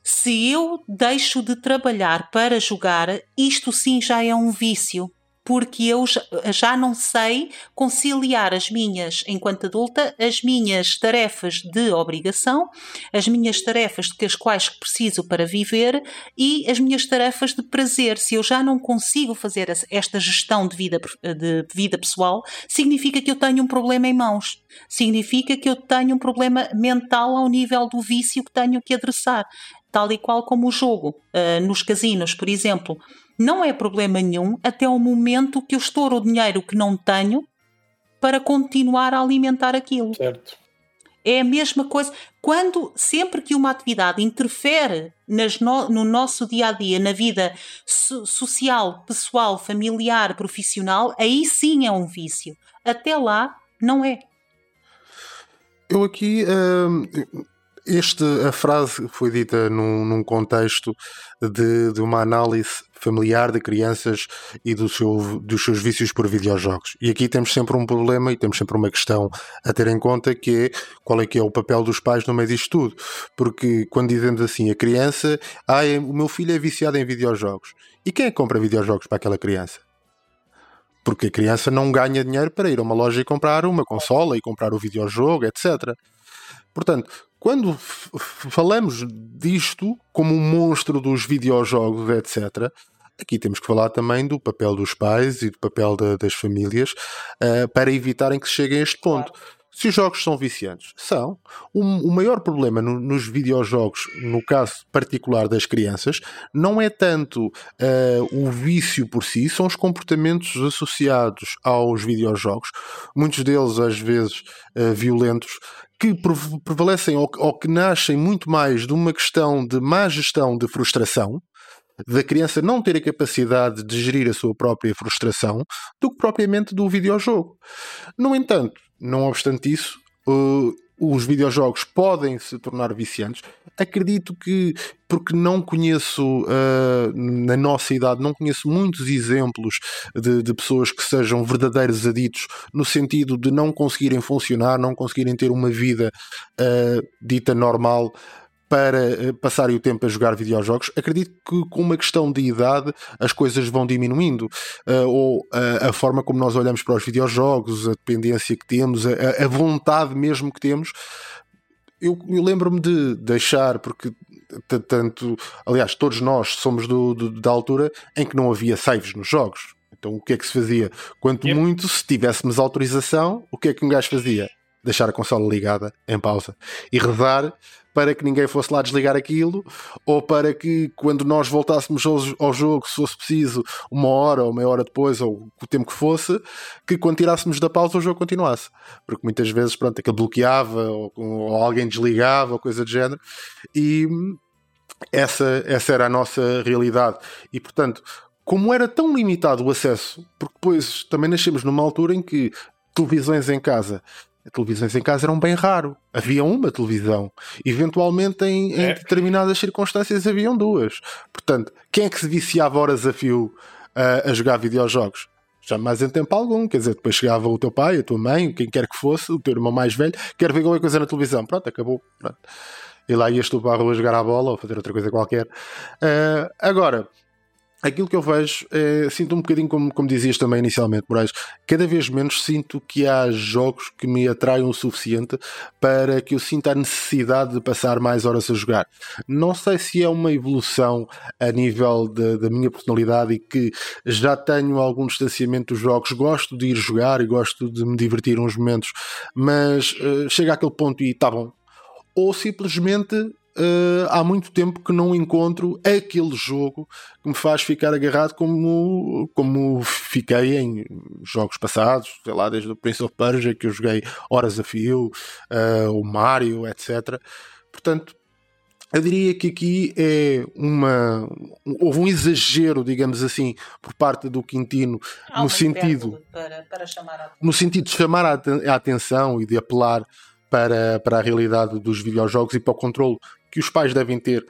se eu deixo de trabalhar para jogar, isto sim já é um vício porque eu já não sei conciliar as minhas, enquanto adulta, as minhas tarefas de obrigação, as minhas tarefas que as quais preciso para viver e as minhas tarefas de prazer. Se eu já não consigo fazer esta gestão de vida, de vida pessoal, significa que eu tenho um problema em mãos. Significa que eu tenho um problema mental ao nível do vício que tenho que adressar. Tal e qual como o jogo. Uh, nos casinos, por exemplo, não é problema nenhum até o momento que eu estouro o dinheiro que não tenho para continuar a alimentar aquilo. Certo. É a mesma coisa. Quando, sempre que uma atividade interfere nas no, no nosso dia a dia, na vida so, social, pessoal, familiar, profissional, aí sim é um vício. Até lá, não é. Eu aqui. Uh, este, a frase foi dita num, num contexto de, de, uma análise familiar de crianças e do seu, dos seus vícios por videojogos. E aqui temos sempre um problema e temos sempre uma questão a ter em conta que é qual é que é o papel dos pais no meio disto tudo. Porque quando dizemos assim, a criança, ah, o meu filho é viciado em videojogos. E quem é que compra videojogos para aquela criança? porque a criança não ganha dinheiro para ir a uma loja e comprar uma consola e comprar o videojogo, etc. Portanto, quando falamos disto como um monstro dos videojogos, etc., aqui temos que falar também do papel dos pais e do papel de, das famílias uh, para evitarem que se cheguem a este ponto. Claro. Se os jogos são viciantes, são. O, o maior problema no, nos videojogos, no caso particular das crianças, não é tanto uh, o vício por si, são os comportamentos associados aos videojogos, muitos deles às vezes uh, violentos, que prevalecem ou, ou que nascem muito mais de uma questão de má gestão de frustração, da criança não ter a capacidade de gerir a sua própria frustração do que propriamente do videojogo. No entanto, não obstante isso, uh, os videojogos podem se tornar viciantes. Acredito que, porque não conheço, uh, na nossa idade, não conheço muitos exemplos de, de, pessoas que sejam verdadeiros aditos, no sentido de não conseguirem funcionar, não conseguirem ter uma vida uh, dita normal para eh, passarem o tempo a jogar videojogos, acredito que com uma questão de idade as coisas vão diminuindo. Uh, ou uh, a forma como nós olhamos para os videojogos, a dependência que temos, a, a vontade mesmo que temos. Eu, eu lembro-me de deixar, porque tanto, aliás, todos nós somos do, do, da altura em que não havia saves nos jogos. Então o que é que se fazia? Quanto yep. muito, se tivéssemos autorização, o que é que um gajo fazia? Deixar a consola ligada em pausa e rezar para que ninguém fosse lá desligar aquilo, ou para que quando nós voltássemos ao, jogo, se fosse preciso, uma hora ou meia hora depois, ou o tempo que fosse, que quando tirássemos da pausa o jogo continuasse. Porque muitas vezes, pronto, aquilo bloqueava, ou, ou alguém desligava, ou coisa do género, e essa, essa era a nossa realidade. E portanto, como era tão limitado o acesso, porque depois também nascemos numa altura em que televisões em casa televisões em casa eram bem raro. Havia uma televisão. Eventualmente, em, em é. determinadas circunstâncias, haviam duas. Portanto, quem é que se viciava horas a fio uh, a jogar videojogos? Jamais em tempo algum. Quer dizer, depois chegava o teu pai, a tua mãe, quem quer que fosse, o teu irmão mais velho, quer ver qualquer coisa na televisão. Pronto, acabou. Pronto. E lá ias tu para a rua jogar a bola ou fazer outra coisa qualquer. Uh, agora, aquilo que eu vejo é, sinto um bocadinho como, como dizias também inicialmente, Moraes, cada vez menos sinto que há jogos que me atraiam o suficiente para que eu sinta a necessidade de passar mais horas a jogar. Não sei se é uma evolução a nível de, da minha personalidade e que já tenho algum distanciamento dos jogos, gosto de ir jogar e gosto de me divertir uns momentos, mas uh, chega àquele ponto e está bom. Ou simplesmente uh, há muito tempo que não encontro aquele jogo que me faz ficar agarrado como, como fiquei em jogos passados, sei lá, desde o Prince of Persia que eu joguei horas a fio, uh, o Mario, etc. Portanto, eu diria que aqui é uma houve um exagero, digamos assim, por parte do Quintino no sentido para, para no sentido de chamar a, atenção e de apelar para, para a realidade dos videojogos e para o controle que os pais devem ter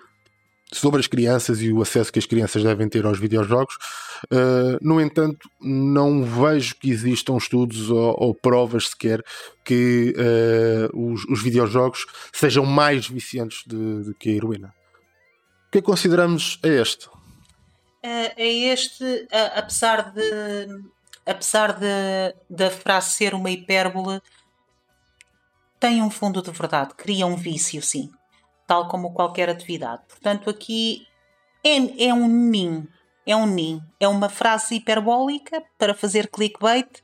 sobre as crianças e o acesso que as crianças devem ter aos videojogos. Uh, no entanto, não vejo que existam estudos ou, ou provas sequer que uh, os, os, videojogos sejam mais viciantes do que a heroína. O que é consideramos a este? É, é este, apesar de apesar de, da frase ser uma hipérbole, tem um fundo de verdade, cria um vício, sim tal como qualquer atividade. Portanto, aqui é, é um nin, é um nin, é uma frase hiperbólica para fazer clickbait,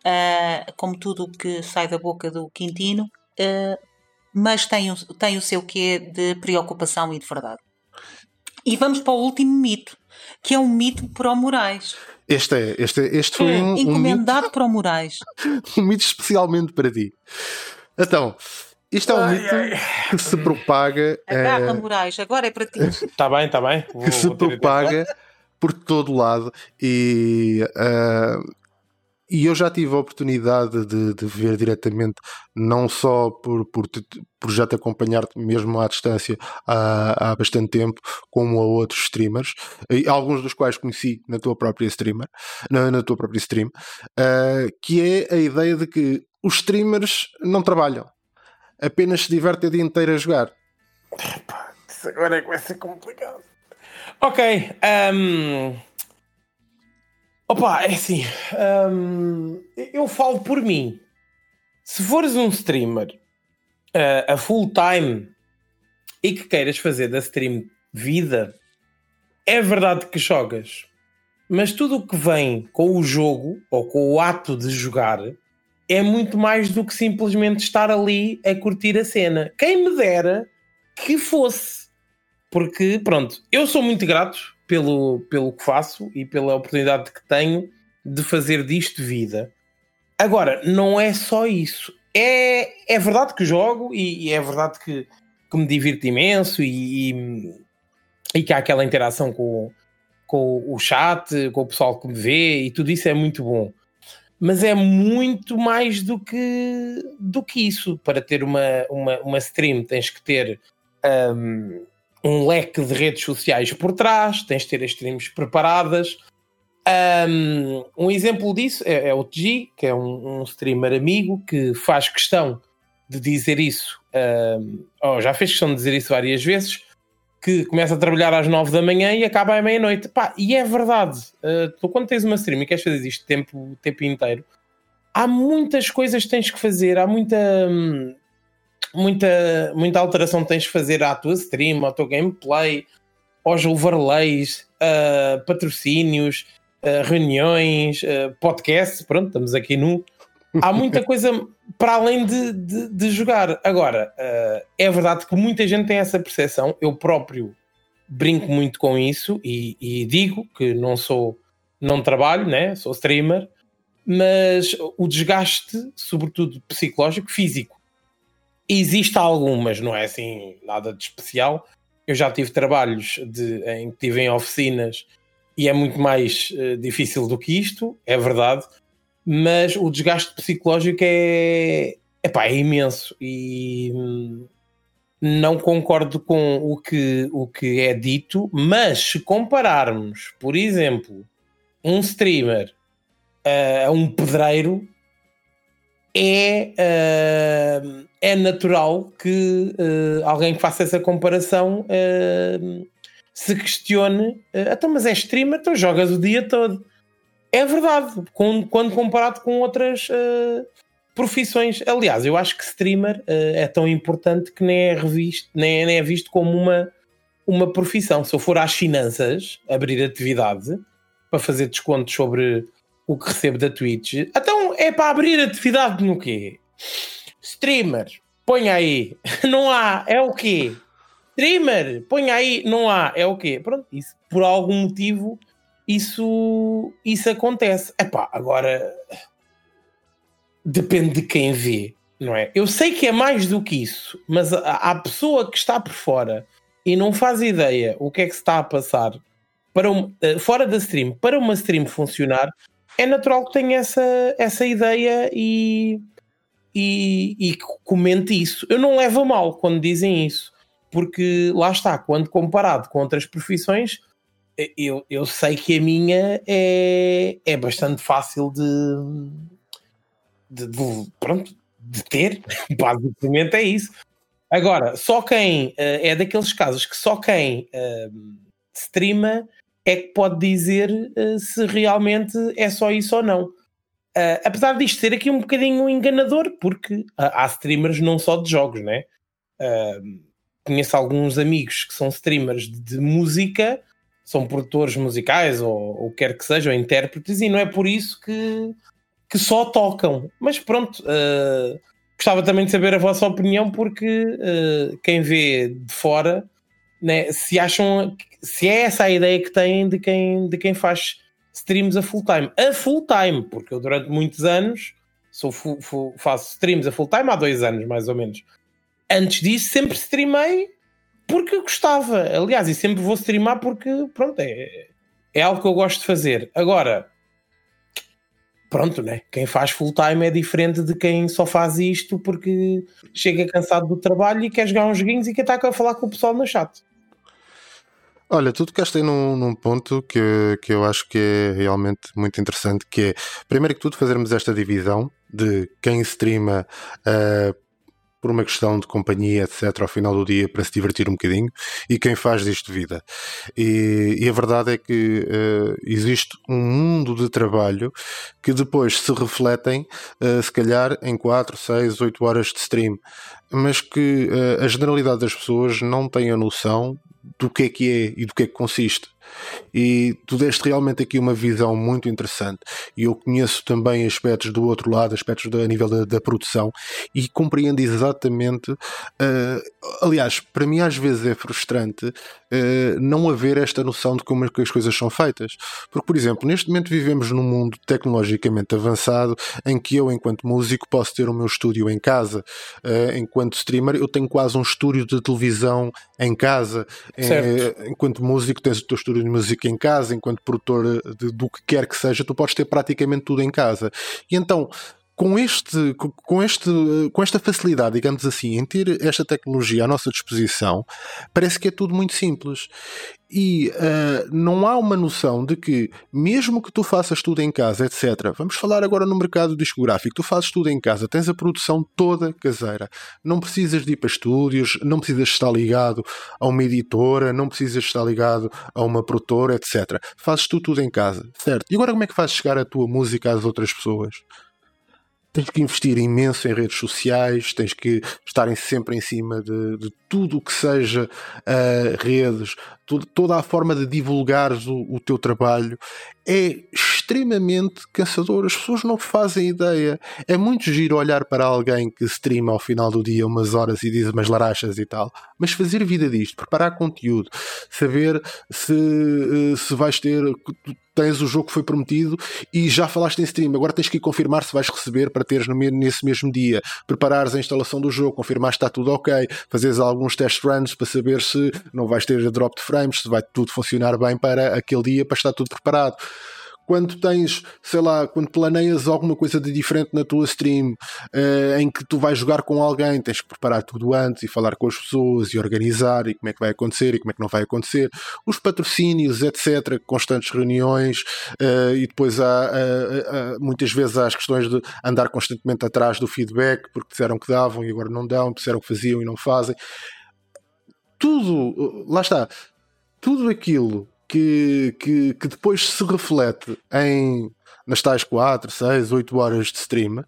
uh, como tudo o que sai da boca do Quintino, uh, mas tem, o, tem o seu quê de preocupação e de verdade. E vamos para o último mito, que é um mito pro-morais. Este, é, este, é, este foi é, um, encomendado um mito, para o Moraes. [laughs] um mito especialmente para ti. Então, isto é um ai, mito ai. que se propaga. Agarra, é... Moraes, agora é para ti. Está [laughs] bem, está bem. Vou, que se propaga por todo lado e. Uh, e eu já tive a oportunidade de, de ver diretamente, não só por, por, por já te acompanhar mesmo à distância há, há bastante tempo, como a outros streamers, e alguns dos quais conheci na tua própria streamer, na, na tua própria stream, uh, que é a ideia de que os streamers não trabalham apenas se diverte o dia inteiro a jogar. isso agora é que vai ser complicado. Ok. Um, Opa, é assim, hum, eu falo por mim. Se fores um streamer uh, a full time e que queiras fazer da stream vida, é verdade que jogas, mas tudo o que vem com o jogo ou com o ato de jogar é muito mais do que simplesmente estar ali a curtir a cena. Quem me dera que fosse, porque pronto, eu sou muito grato pelo, pelo que faço e pela oportunidade que tenho de fazer disto vida. Agora, não é só isso. É, é verdade que jogo e, e é verdade que, que, me divirto imenso e, e, e, que há aquela interação com, com o chat, com o pessoal que me vê e tudo isso é muito bom. Mas é muito mais do que, do que isso. Para ter uma, uma, uma stream tens que ter um, um leque de redes sociais por trás, tens de ter as streams preparadas. Um, um exemplo disso é, é, o TG, que é um, um, streamer amigo que faz questão de dizer isso, um, oh, já fez questão de dizer isso várias vezes, que começa a trabalhar às 9 da manhã e acaba à meia-noite. E é verdade, uh, tu quando tens uma stream e queres fazer isto tempo, tempo inteiro, há muitas coisas que tens que fazer, há muita. Hum, muita, muita alteração tens de fazer à tua stream, ao teu gameplay, aos overlays, uh, patrocínios, uh, reuniões, uh, podcasts. Pronto, estamos aqui no. Há muita coisa para além de, de, de jogar. Agora, uh, é verdade que muita gente tem essa percepção. Eu próprio brinco muito com isso e, e digo que não sou, não trabalho, né? sou streamer, mas o desgaste, sobretudo psicológico, físico, Existe algumas, não é assim nada de especial. Eu já tive trabalhos de, em que tive em oficinas e é muito mais uh, difícil do que isto, é verdade, mas o desgaste psicológico é, epá, é imenso e hum, não concordo com o que, o que é dito, mas se compararmos, por exemplo, um streamer uh, a um pedreiro, é, uh, é natural que uh, alguém que faça essa comparação uh, se questione: então, mas é streamer, então jogas o dia todo. É verdade, quando comparado com outras profissões. Aliás, eu acho que streamer é tão importante que nem é, revisto, nem, nem é visto como uma, uma profissão. Se eu for às finanças abrir atividade para fazer descontos sobre o que recebo da Twitch, então é para abrir atividade no quê? Streamer, põe aí, [laughs] não há, é o quê? Streamer, põe aí, não há, é o quê? Pronto, isso, por algum motivo isso, isso acontece. Epá, agora depende de quem vê, não é? Eu sei que é mais do que isso, mas a, a pessoa que está por fora e não faz ideia o que é que se está a passar para um, uh, fora da stream, para uma stream funcionar, é natural que tenha essa, essa ideia e, e, e comente isso. Eu não levo a mal quando dizem isso, porque lá está, quando comparado com outras profissões, eu, eu sei que a minha é, é bastante fácil de, de, de pronto, de ter, [laughs] basicamente é isso. Agora, só quem uh, é daqueles casos que só quem uh, streama é que pode dizer uh, se realmente é só isso ou não. Uh, apesar disto ser aqui um bocadinho enganador, porque há streamers não só de jogos, né? Uh, conheço alguns amigos que são streamers de, de música, são produtores musicais ou, o quer que sejam, intérpretes, e não é por isso que, que só tocam. Mas pronto, uh, gostava também de saber a vossa opinião, porque quem vê de fora, né, se acham se é essa a ideia que têm de quem, de quem faz streams a full time. A full time, porque eu durante muitos anos sou faço streams a full time há dois anos, mais ou menos. Antes disso, sempre streamei porque gostava. Aliás, e sempre vou streamar porque, pronto, é, é algo que eu gosto de fazer. Agora, pronto, né? Quem faz full time é diferente de quem só faz isto porque chega cansado do trabalho e quer jogar uns joguinhos e quer estar a falar com o pessoal no chat. Olha, tu tocaste aí num, num ponto que, que eu acho que é realmente muito interessante, que é, primeiro que tudo, fazermos esta divisão de quem streama uh, por uma questão de companhia, etc., ao final do dia para se divertir um bocadinho e quem faz disto vida. E, e a verdade é que uh, existe um mundo de trabalho que depois se refletem, uh, se calhar, em 4, 6, 8 horas de stream, mas que uh, a generalidade das pessoas não tem a noção do que é que é e do que é que consiste. E tu deste realmente aqui uma visão muito interessante. E eu conheço também aspectos do outro lado, aspectos do, a nível da, da, produção, e compreendo exatamente. Uh, aliás, para mim às vezes é frustrante uh, não haver esta noção de como é as coisas são feitas. Porque, por exemplo, neste momento vivemos num mundo tecnologicamente avançado em que eu, enquanto músico, posso ter o meu estúdio em casa. Uh, enquanto streamer, eu tenho quase um estúdio de televisão em casa. enquanto músico, tens o teu estúdio de música em casa, enquanto produtor de, do que quer que seja, tu podes ter praticamente tudo em casa. E então, com, este, com, este, com esta facilidade, digamos assim, em ter esta tecnologia à nossa disposição, parece que é tudo muito simples. E uh, não há uma noção de que, mesmo que tu faças tudo em casa, etc., vamos falar agora no mercado discográfico, tu fazes tudo em casa, tens a produção toda caseira, não precisas de ir para estúdios, não precisas estar ligado a uma editora, não precisas estar ligado a uma produtora, etc. Fazes tu tudo em casa, certo? E agora como é que fazes chegar a tua música às outras pessoas? Tens que investir imenso em redes sociais, tens que estarem sempre em cima de, de tudo o que seja uh, redes, tudo, toda a forma de divulgares o, o, teu trabalho. É extremamente cansador. As pessoas não fazem ideia. É muito giro olhar para alguém que streama ao final do dia umas horas e diz umas larachas e tal, mas fazer vida disto, preparar conteúdo, saber se, eh, se vais ter tens o jogo que foi prometido e já falaste em stream, agora tens que ir confirmar se vais receber para teres no, nesse mesmo dia, preparares a instalação do jogo, confirmar se está tudo ok, fazeres alguns test runs para saber se não vais ter drop de frames, se vai tudo funcionar bem para aquele dia, para estar tudo preparado quando tens, sei lá, quando planeias alguma coisa de diferente na tua stream, uh, em que tu vais jogar com alguém, tens que preparar tudo antes e falar com as pessoas e organizar e como é que vai acontecer e como é que não vai acontecer. Os patrocínios, etc., constantes reuniões uh, e depois há, muitas vezes há as questões de andar constantemente atrás do feedback porque disseram que davam e agora não dão, disseram que faziam e não fazem. Tudo, lá está, tudo aquilo que, que, que depois se reflete em nas tais 4, 6, 8 horas de stream,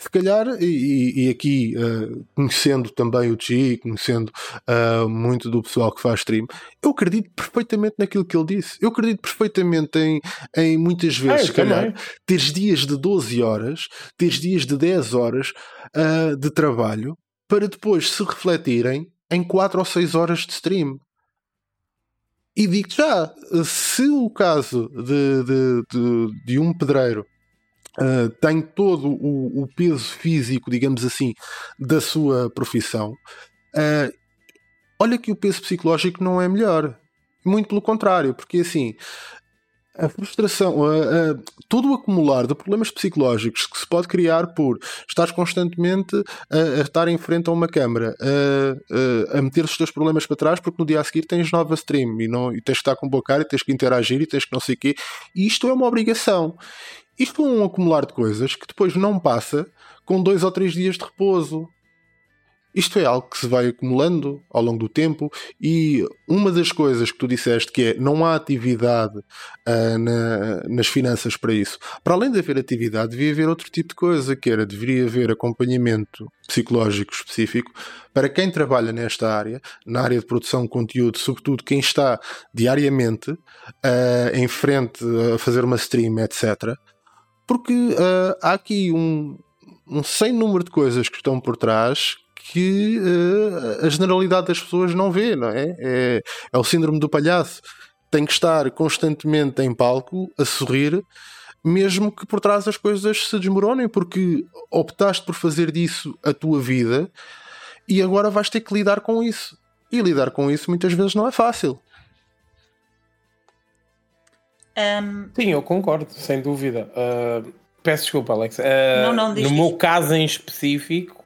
se calhar, e, e aqui uh, conhecendo também o G, conhecendo uh, muito do pessoal que faz stream, eu acredito perfeitamente naquilo que ele disse. Eu acredito perfeitamente em, em muitas vezes, ah, se calhar, teres dias de 12 horas, teres dias de 10 horas uh, de trabalho para depois se refletirem em 4 ou 6 horas de stream. E digo já, se o caso de, de, de, de um pedreiro uh, tem todo o, o, peso físico, digamos assim, da sua profissão, uh, olha que o peso psicológico não é melhor. Muito pelo contrário, porque assim, a frustração, a, a, todo o acumular de problemas psicológicos que se pode criar por estar constantemente a, a estar em frente a uma câmara, a, a meter os teus problemas para trás, porque no dia a seguir tens nova stream e, não, e tens que estar com boa cara e tens que interagir e tens que não sei o quê. E isto é uma obrigação. Isto é um acumular de coisas que depois não passa com dois ou três dias de repouso. Isto é algo que se vai acumulando ao longo do tempo e uma das coisas que tu disseste que é não há atividade uh, na, nas finanças para isso. Para além de haver atividade, devia haver outro tipo de coisa, que era deveria haver acompanhamento psicológico específico para quem trabalha nesta área, na área de produção de conteúdo, sobretudo quem está diariamente uh, em frente a fazer uma stream, etc. Porque uh, há aqui um, um sem número de coisas que estão por trás que uh, a generalidade das pessoas não vê, não é? é? É o síndrome do palhaço. Tem que estar constantemente em palco a sorrir, mesmo que por trás as coisas se desmoronem, porque optaste por fazer disso a tua vida e agora vais ter que lidar com isso. E lidar com isso muitas vezes não é fácil. Um... Sim, eu concordo, sem dúvida. Uh, peço desculpa, Alex. Uh, não, não, no meu caso em específico,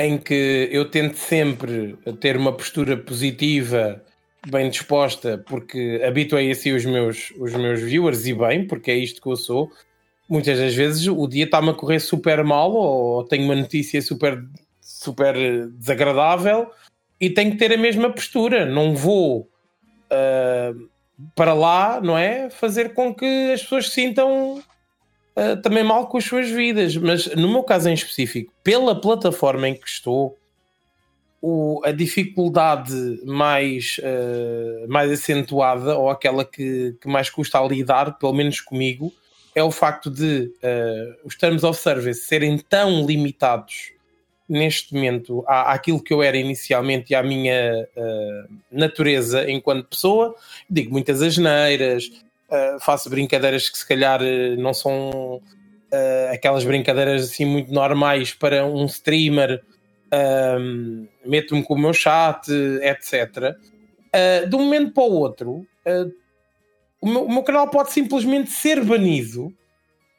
em que eu tento sempre ter uma postura positiva, bem disposta, porque habituei assim os meus, os meus viewers e bem, porque é isto que eu sou. Muitas das vezes o dia está-me a correr super mal ou tenho uma notícia super super desagradável e tenho que ter a mesma postura. Não vou uh, para lá, não é? Fazer com que as pessoas se sintam uh, também mal com as suas vidas. Mas no meu caso em específico, pela plataforma em que estou, o, a dificuldade mais, uh, mais acentuada, ou aquela que, que mais custa a lidar, pelo menos comigo, é o facto de uh, os terms of service serem tão limitados neste momento à, àquilo que eu era inicialmente e à minha uh, natureza enquanto pessoa. Digo muitas asneiras, uh, faço brincadeiras que se calhar não são aquelas brincadeiras assim muito normais para um streamer. Meto-me com o meu chat, etc. de um momento para o outro, o meu, o meu, canal pode simplesmente ser banido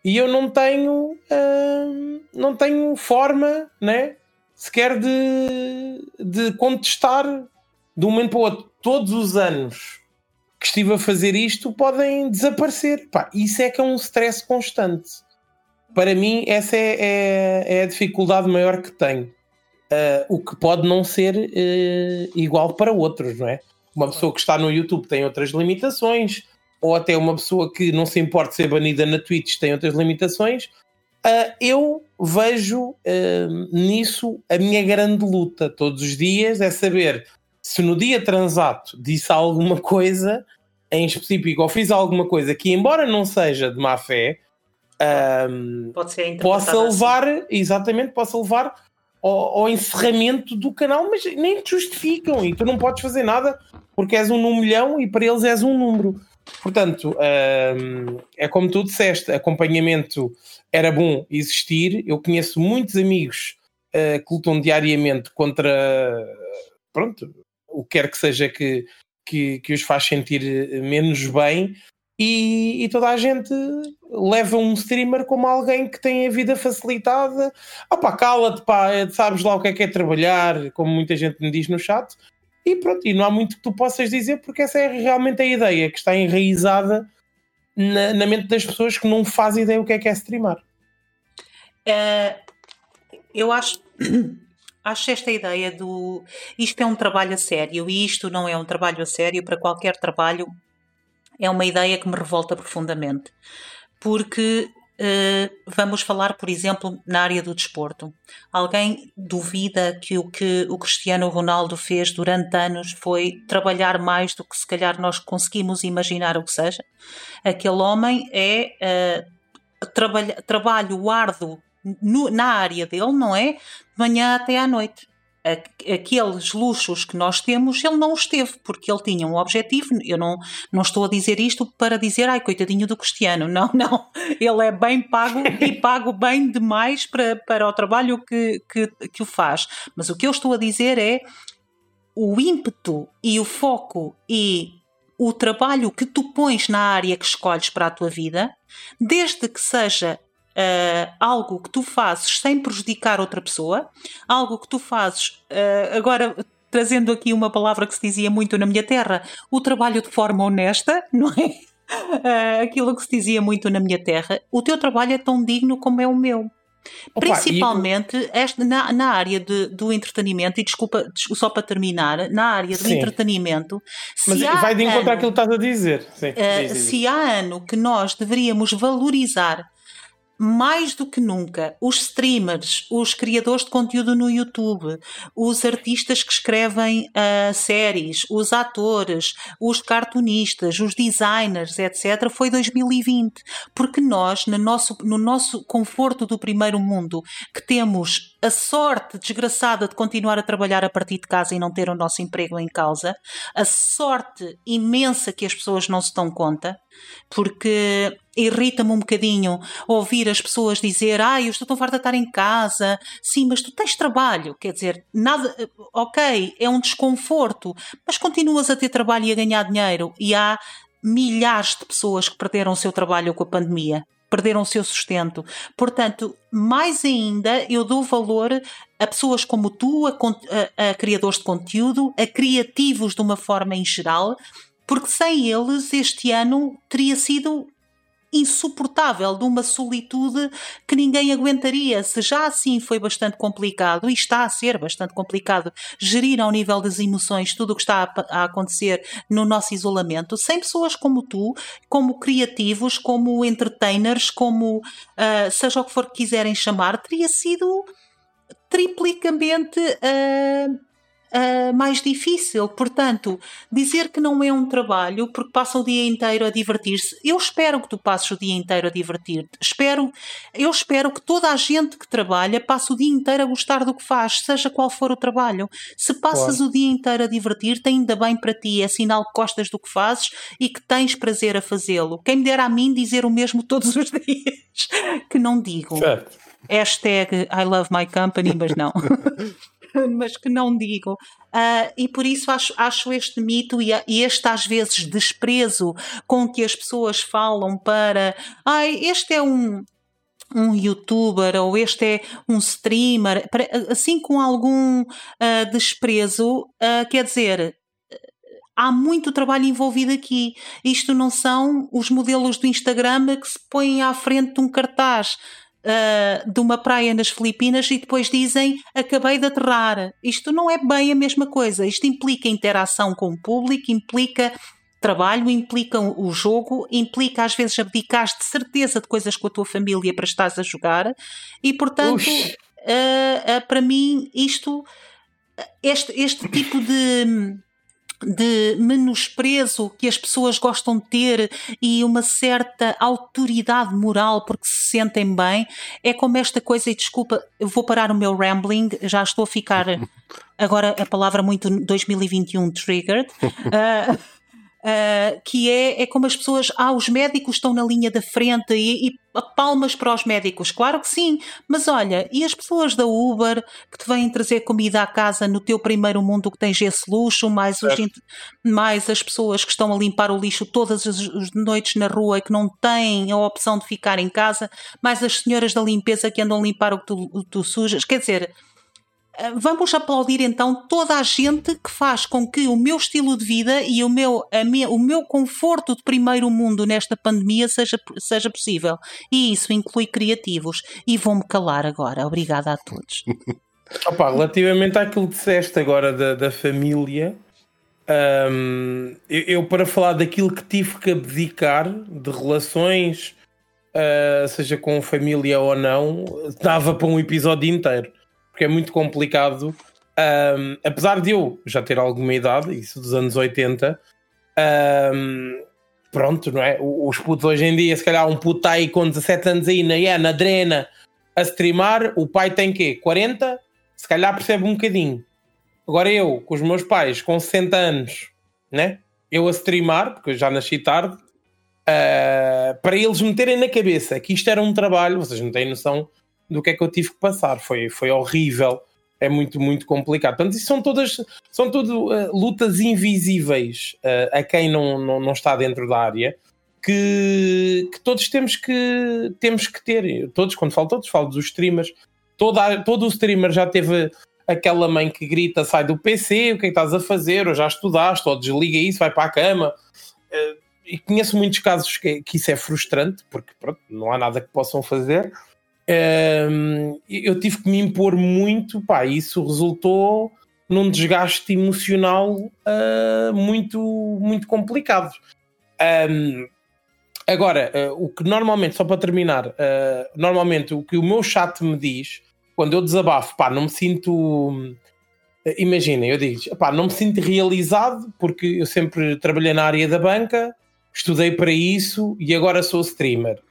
e eu não tenho uh, não tenho forma né, sequer de, de contestar de um momento para o outro. Todos os anos que estive a fazer isto podem desaparecer. Pá, isso é que é um stress constante. Para mim, essa é, é, é a dificuldade maior que tenho. Uh, o que pode não ser uh, igual para outros, não é? Uma pessoa que está no YouTube tem outras limitações, ou até uma pessoa que não se importa ser banida na Twitch tem outras limitações, uh, eu vejo nisso a minha grande luta todos os dias, é saber se no dia transato disse alguma coisa em específico ou fiz alguma coisa que embora não seja de má fé um, possa levar assim. exatamente, possa levar ao, ao, encerramento do canal, mas nem te justificam e tu não podes fazer nada porque és um milhão e para eles és um número. Portanto, um, é como tu disseste, acompanhamento era bom existir. Eu conheço muitos amigos uh, que lutam diariamente contra pronto, o que quer que seja que, que, que os faz sentir menos bem. E, e, toda a gente leva um streamer como alguém que tem a vida facilitada. Opá, cala-te, pá, sabes lá o que é que é trabalhar, como muita gente me diz no chat. E pronto, e não há muito que tu possas dizer, porque essa é realmente a ideia que está enraizada na, na mente das pessoas que não fazem ideia o que é que é streamar. É, eu acho, acho esta ideia do isto é um trabalho a sério e isto não é um trabalho a sério para qualquer trabalho é uma ideia que me revolta profundamente porque eh, vamos falar, por exemplo, na área do desporto. Alguém duvida que o que o Cristiano Ronaldo fez durante anos foi trabalhar mais do que se calhar nós conseguimos imaginar o que seja? Aquele homem é uh, trabalho, trabalho árduo no, na área dele, não é? De manhã até à noite aqueles luxos que nós temos, ele não os teve, porque ele tinha um objetivo. Eu não, não estou a dizer isto para dizer, ai, coitadinho do Cristiano. Não, [laughs] não. Ele é bem pago e [laughs] pago bem demais para, para o trabalho que, que, que o faz. Mas o que eu estou a dizer é o ímpeto e o foco e o trabalho que tu pões na área que escolhes para a tua vida, desde que seja uh, algo que tu fazes sem prejudicar outra pessoa, algo que tu fazes uh, agora trazendo aqui uma palavra que se dizia muito na minha terra, o trabalho de forma honesta, [laughs] não é? Uh, aquilo que se dizia muito na minha terra, o teu trabalho é tão digno como é o meu. Opa, Principalmente e... na, na área de, do entretenimento, e desculpa, só para terminar, na área do Sim. entretenimento. Mas vai de encontrar aquilo que estás a dizer. Sim, uh, se há ano que nós deveríamos valorizar mais do que nunca, os streamers, os criadores de conteúdo no YouTube, os artistas que escrevem uh, séries, os atores, os cartunistas, os designers, etc., foi 2020. Porque nós, no nosso, no nosso conforto do primeiro mundo, que temos a sorte desgraçada de continuar a trabalhar a partir de casa e não ter o nosso emprego em causa, a sorte imensa que as pessoas não se dão conta, porque irrita-me um bocadinho ouvir as pessoas dizer ah, eu estou tão farta de estar em casa. Sim, mas tu tens trabalho quer dizer, nada, ok é um desconforto, mas continuas a ter trabalho e a ganhar dinheiro e há milhares de pessoas que perderam o seu trabalho com a pandemia perderam o seu sustento. Portanto, mais ainda, eu dou valor a pessoas como tu, a, a, a criadores de conteúdo, a criativos de uma forma em geral, porque sem eles este ano teria sido insuportável, de uma solitude que ninguém aguentaria. Se já assim foi bastante complicado, e está a ser bastante complicado, gerir ao nível das emoções tudo o que está a, a acontecer no nosso isolamento, sem pessoas como tu, como criativos, como entertainers, como uh, seja o que for que quiserem chamar, teria sido triplicamente. Uh, uh, mais difícil. Portanto, dizer que não é um trabalho porque passa o dia inteiro a divertir-se, eu espero que tu passes o dia inteiro a divertir-te. Espero, eu espero que toda a gente que trabalha passe o dia inteiro a gostar do que faz, seja qual for o trabalho. Se passas claro. o dia inteiro a divertir-te, ainda bem para ti, é sinal que gostas do que fazes e que tens prazer a fazê-lo. Quem me dera a mim dizer o mesmo todos os [laughs] dias, que não digo. Certo. Hashtag I love my company, mas não. [laughs] [laughs] mas que não digo. Uh, e por isso acho, acho este mito e, e, este, às vezes, desprezo com que as pessoas falam para. Ai, este é um. Um youtuber ou este é um streamer, assim com algum uh, desprezo, uh, quer dizer, há muito trabalho envolvido aqui. Isto não são os modelos do Instagram que se põem à frente de um cartaz uh, de uma praia nas Filipinas e depois dizem acabei de aterrar. Isto não é bem a mesma coisa. Isto implica interação com o público, implica trabalho, implica o jogo, implica às vezes abdicar de certeza de coisas com a tua família para estares a jogar e portanto uh, uh, para mim isto este, este tipo de de menosprezo que as pessoas gostam de ter e uma certa autoridade moral porque se sentem bem, é como esta coisa, e desculpa, eu vou parar o meu rambling, já estou a ficar [laughs] agora a palavra muito 2021 triggered. Uh, [laughs] Uh, que é, é como as pessoas, ah, os médicos estão na linha da frente e, e, palmas para os médicos, claro que sim, mas olha, e as pessoas da Uber que te vêm trazer comida à casa no teu primeiro mundo que tens esse luxo, mais, os, mais as pessoas que estão a limpar o lixo todas as, as noites na rua e que não têm a opção de ficar em casa, mais as senhoras da limpeza que andam a limpar o que tu, tu sujas, quer dizer vamos aplaudir então toda a gente que faz com que o meu estilo de vida e o meu, o meu conforto de primeiro mundo nesta pandemia seja, seja possível. E isso inclui criativos. E vou-me calar agora. Obrigada a todos. [laughs] Opa, relativamente àquilo que disseste agora da, da família, um, eu, eu, para falar daquilo que tive que abdicar de relações, uh, seja com família ou não, dava para um episódio inteiro porque é muito complicado. Um, apesar de eu já ter alguma idade, isso dos anos 80, um, pronto, não é? Os putos hoje em dia, se calhar um puto está aí com 17 anos aí na, yeah, na drena a streamar, o pai tem quê? 40? Se calhar percebe um bocadinho. Agora eu, com os meus pais com 60 anos, né? Eu a streamar, porque eu já nasci tarde, uh, para eles meterem na cabeça que isto era um trabalho, vocês não têm noção do que é que eu tive que passar. Foi, foi horrível, é muito, muito complicado. Portanto, isso são todas, são tudo uh, lutas invisíveis uh, a quem não, não, não, está dentro da área. Que, que, todos temos que, temos que ter, todos, quando falo todos, falo dos streamers, Toda, todo o streamer já teve aquela mãe que grita, sai do PC, o que é que estás a fazer, ou já estudaste, ou desliga isso, vai para a cama. Uh, e conheço muitos casos que, que, isso é frustrante, porque pronto, não há nada que possam fazer. Um, eu tive que me impor muito, pá, isso resultou num desgaste emocional uh, muito, muito complicado. Um, agora, uh, o que normalmente, só para terminar, uh, normalmente o que o meu chat me diz quando eu desabafo, pá, não me sinto. Imaginem, eu digo, pá, não me sinto realizado porque eu sempre trabalhei na área da banca, estudei para isso e agora sou streamer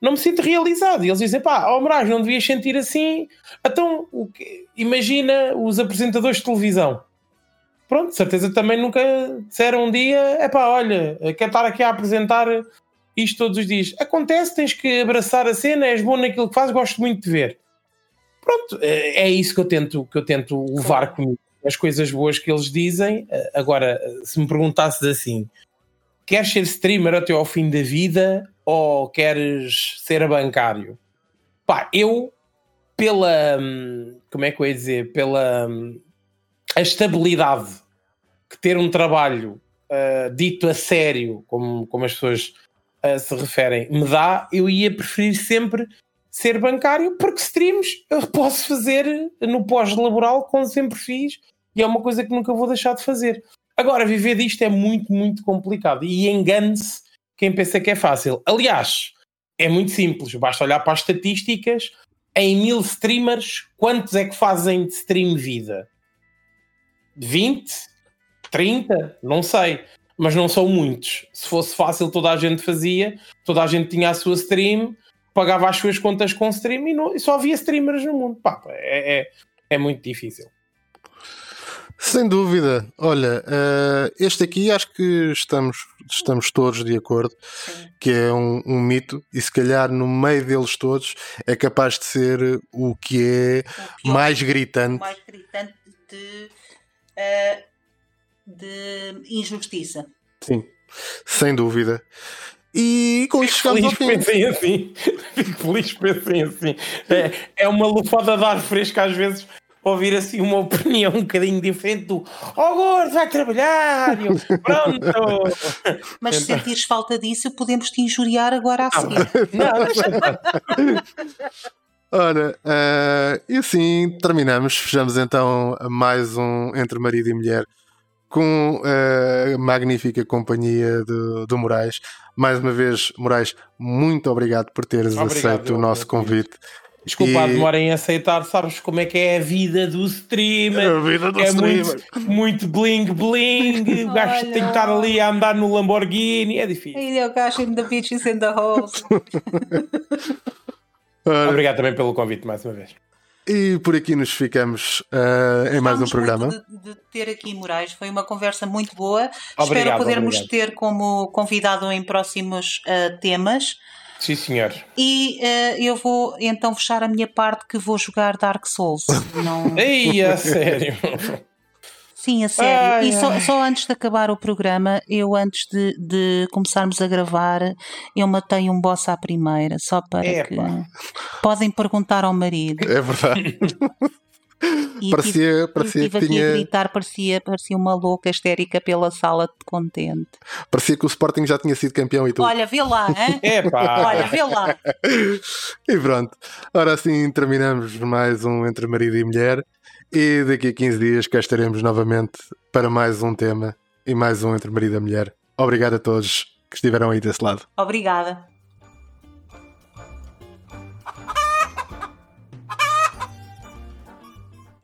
não me sinto realizado. E eles dizem, pá, oh Moraes, não devias sentir assim. Então, o que, imagina os apresentadores de televisão. Pronto, certeza também nunca disseram um dia, é pá, olha, quero estar aqui a apresentar isto todos os dias. Acontece, tens que abraçar a cena, és bom naquilo que fazes, gosto muito de ver. Pronto, é, é isso que eu tento, que eu tento levar comigo. As coisas boas que eles dizem. Agora, se me perguntasses assim, queres ser streamer até ao fim da vida ou queres ser bancário? Pá, eu, pela. Hum, como é que eu ia dizer? Pela. Hum, a estabilidade que ter um trabalho uh, dito a sério, como, como as pessoas uh, se referem, me dá, eu ia preferir sempre ser bancário, porque streams eu [laughs] posso fazer no pós-laboral, como sempre fiz, e é uma coisa que nunca vou deixar de fazer. Agora, viver disto é muito, muito complicado e engane-se quem pensa que é fácil. Aliás, é muito simples, basta olhar para as estatísticas. Em mil streamers, quantos é que fazem de stream vida? 20? 30? Não sei. Mas não são muitos. Se fosse fácil, toda a gente fazia, toda a gente tinha a sua stream, pagava as suas contas com stream e, não, e só havia streamers no mundo. Pá, é, é, é muito difícil. Sem dúvida. Olha, uh, este aqui acho que estamos, estamos todos de acordo Sim. que é um, um, mito e se calhar no meio deles todos é capaz de ser o que é o mais gritante. mais gritante de, uh, de injustiça. Sim, sem dúvida. E com isto chegamos ao fim. Pensem assim. [laughs] Fico feliz pensem assim. É, é uma lufada de ar fresco às vezes ouvir assim uma [laughs] opinião um bocadinho diferente do Oh gordo, vai trabalhar! Eu, Pronto! [laughs] Mas se sentires falta disso, podemos te injuriar agora a seguir. [laughs] Não, não, Ora, uh, e assim terminamos. Fechamos então mais um Entre Marido e Mulher com eh, a magnífica companhia do, do Moraes. Mais uma vez, Moraes, muito obrigado por teres obrigado, aceito o nosso convite. Desculpa e... a demora em aceitar, sabes como é que é a vida do streamer? A vida do é streamer. Muito, muito bling bling, [laughs] o gajo tem que estar ali a andar no Lamborghini, é difícil. E o gajo in the beaches in the holes. Obrigado também pelo convite mais uma vez. E por aqui nos ficamos uh, em mais um programa. De, de, ter aqui Moraes, foi uma conversa muito boa. Obrigado, Espero podermos obrigado. ter como convidado em próximos uh, temas. Sim, senhor. E uh, eu vou então fechar a minha parte que vou jogar Dark Souls. Não... [laughs] Ei, a sério? Sim, a sério. Ai, e só, só, antes de acabar o programa, eu antes de, de, começarmos a gravar, eu matei um boss à primeira, só para Epa. que. Podem perguntar ao marido. É verdade. [laughs] E parecia, tive, parecia tive que tinha... a gritar, parecia, parecia uma louca histérica pela sala de contente. Parecia que o Sporting já tinha sido campeão e tudo. Olha, vê lá, hein? [laughs] Olha, vê lá. [laughs] E pronto. Ora assim terminamos mais um Entre Marido e Mulher. E daqui a 15 dias cá estaremos novamente para mais um tema e mais um Entre Marido e Mulher. Obrigado a todos que estiveram aí desse lado. Obrigada.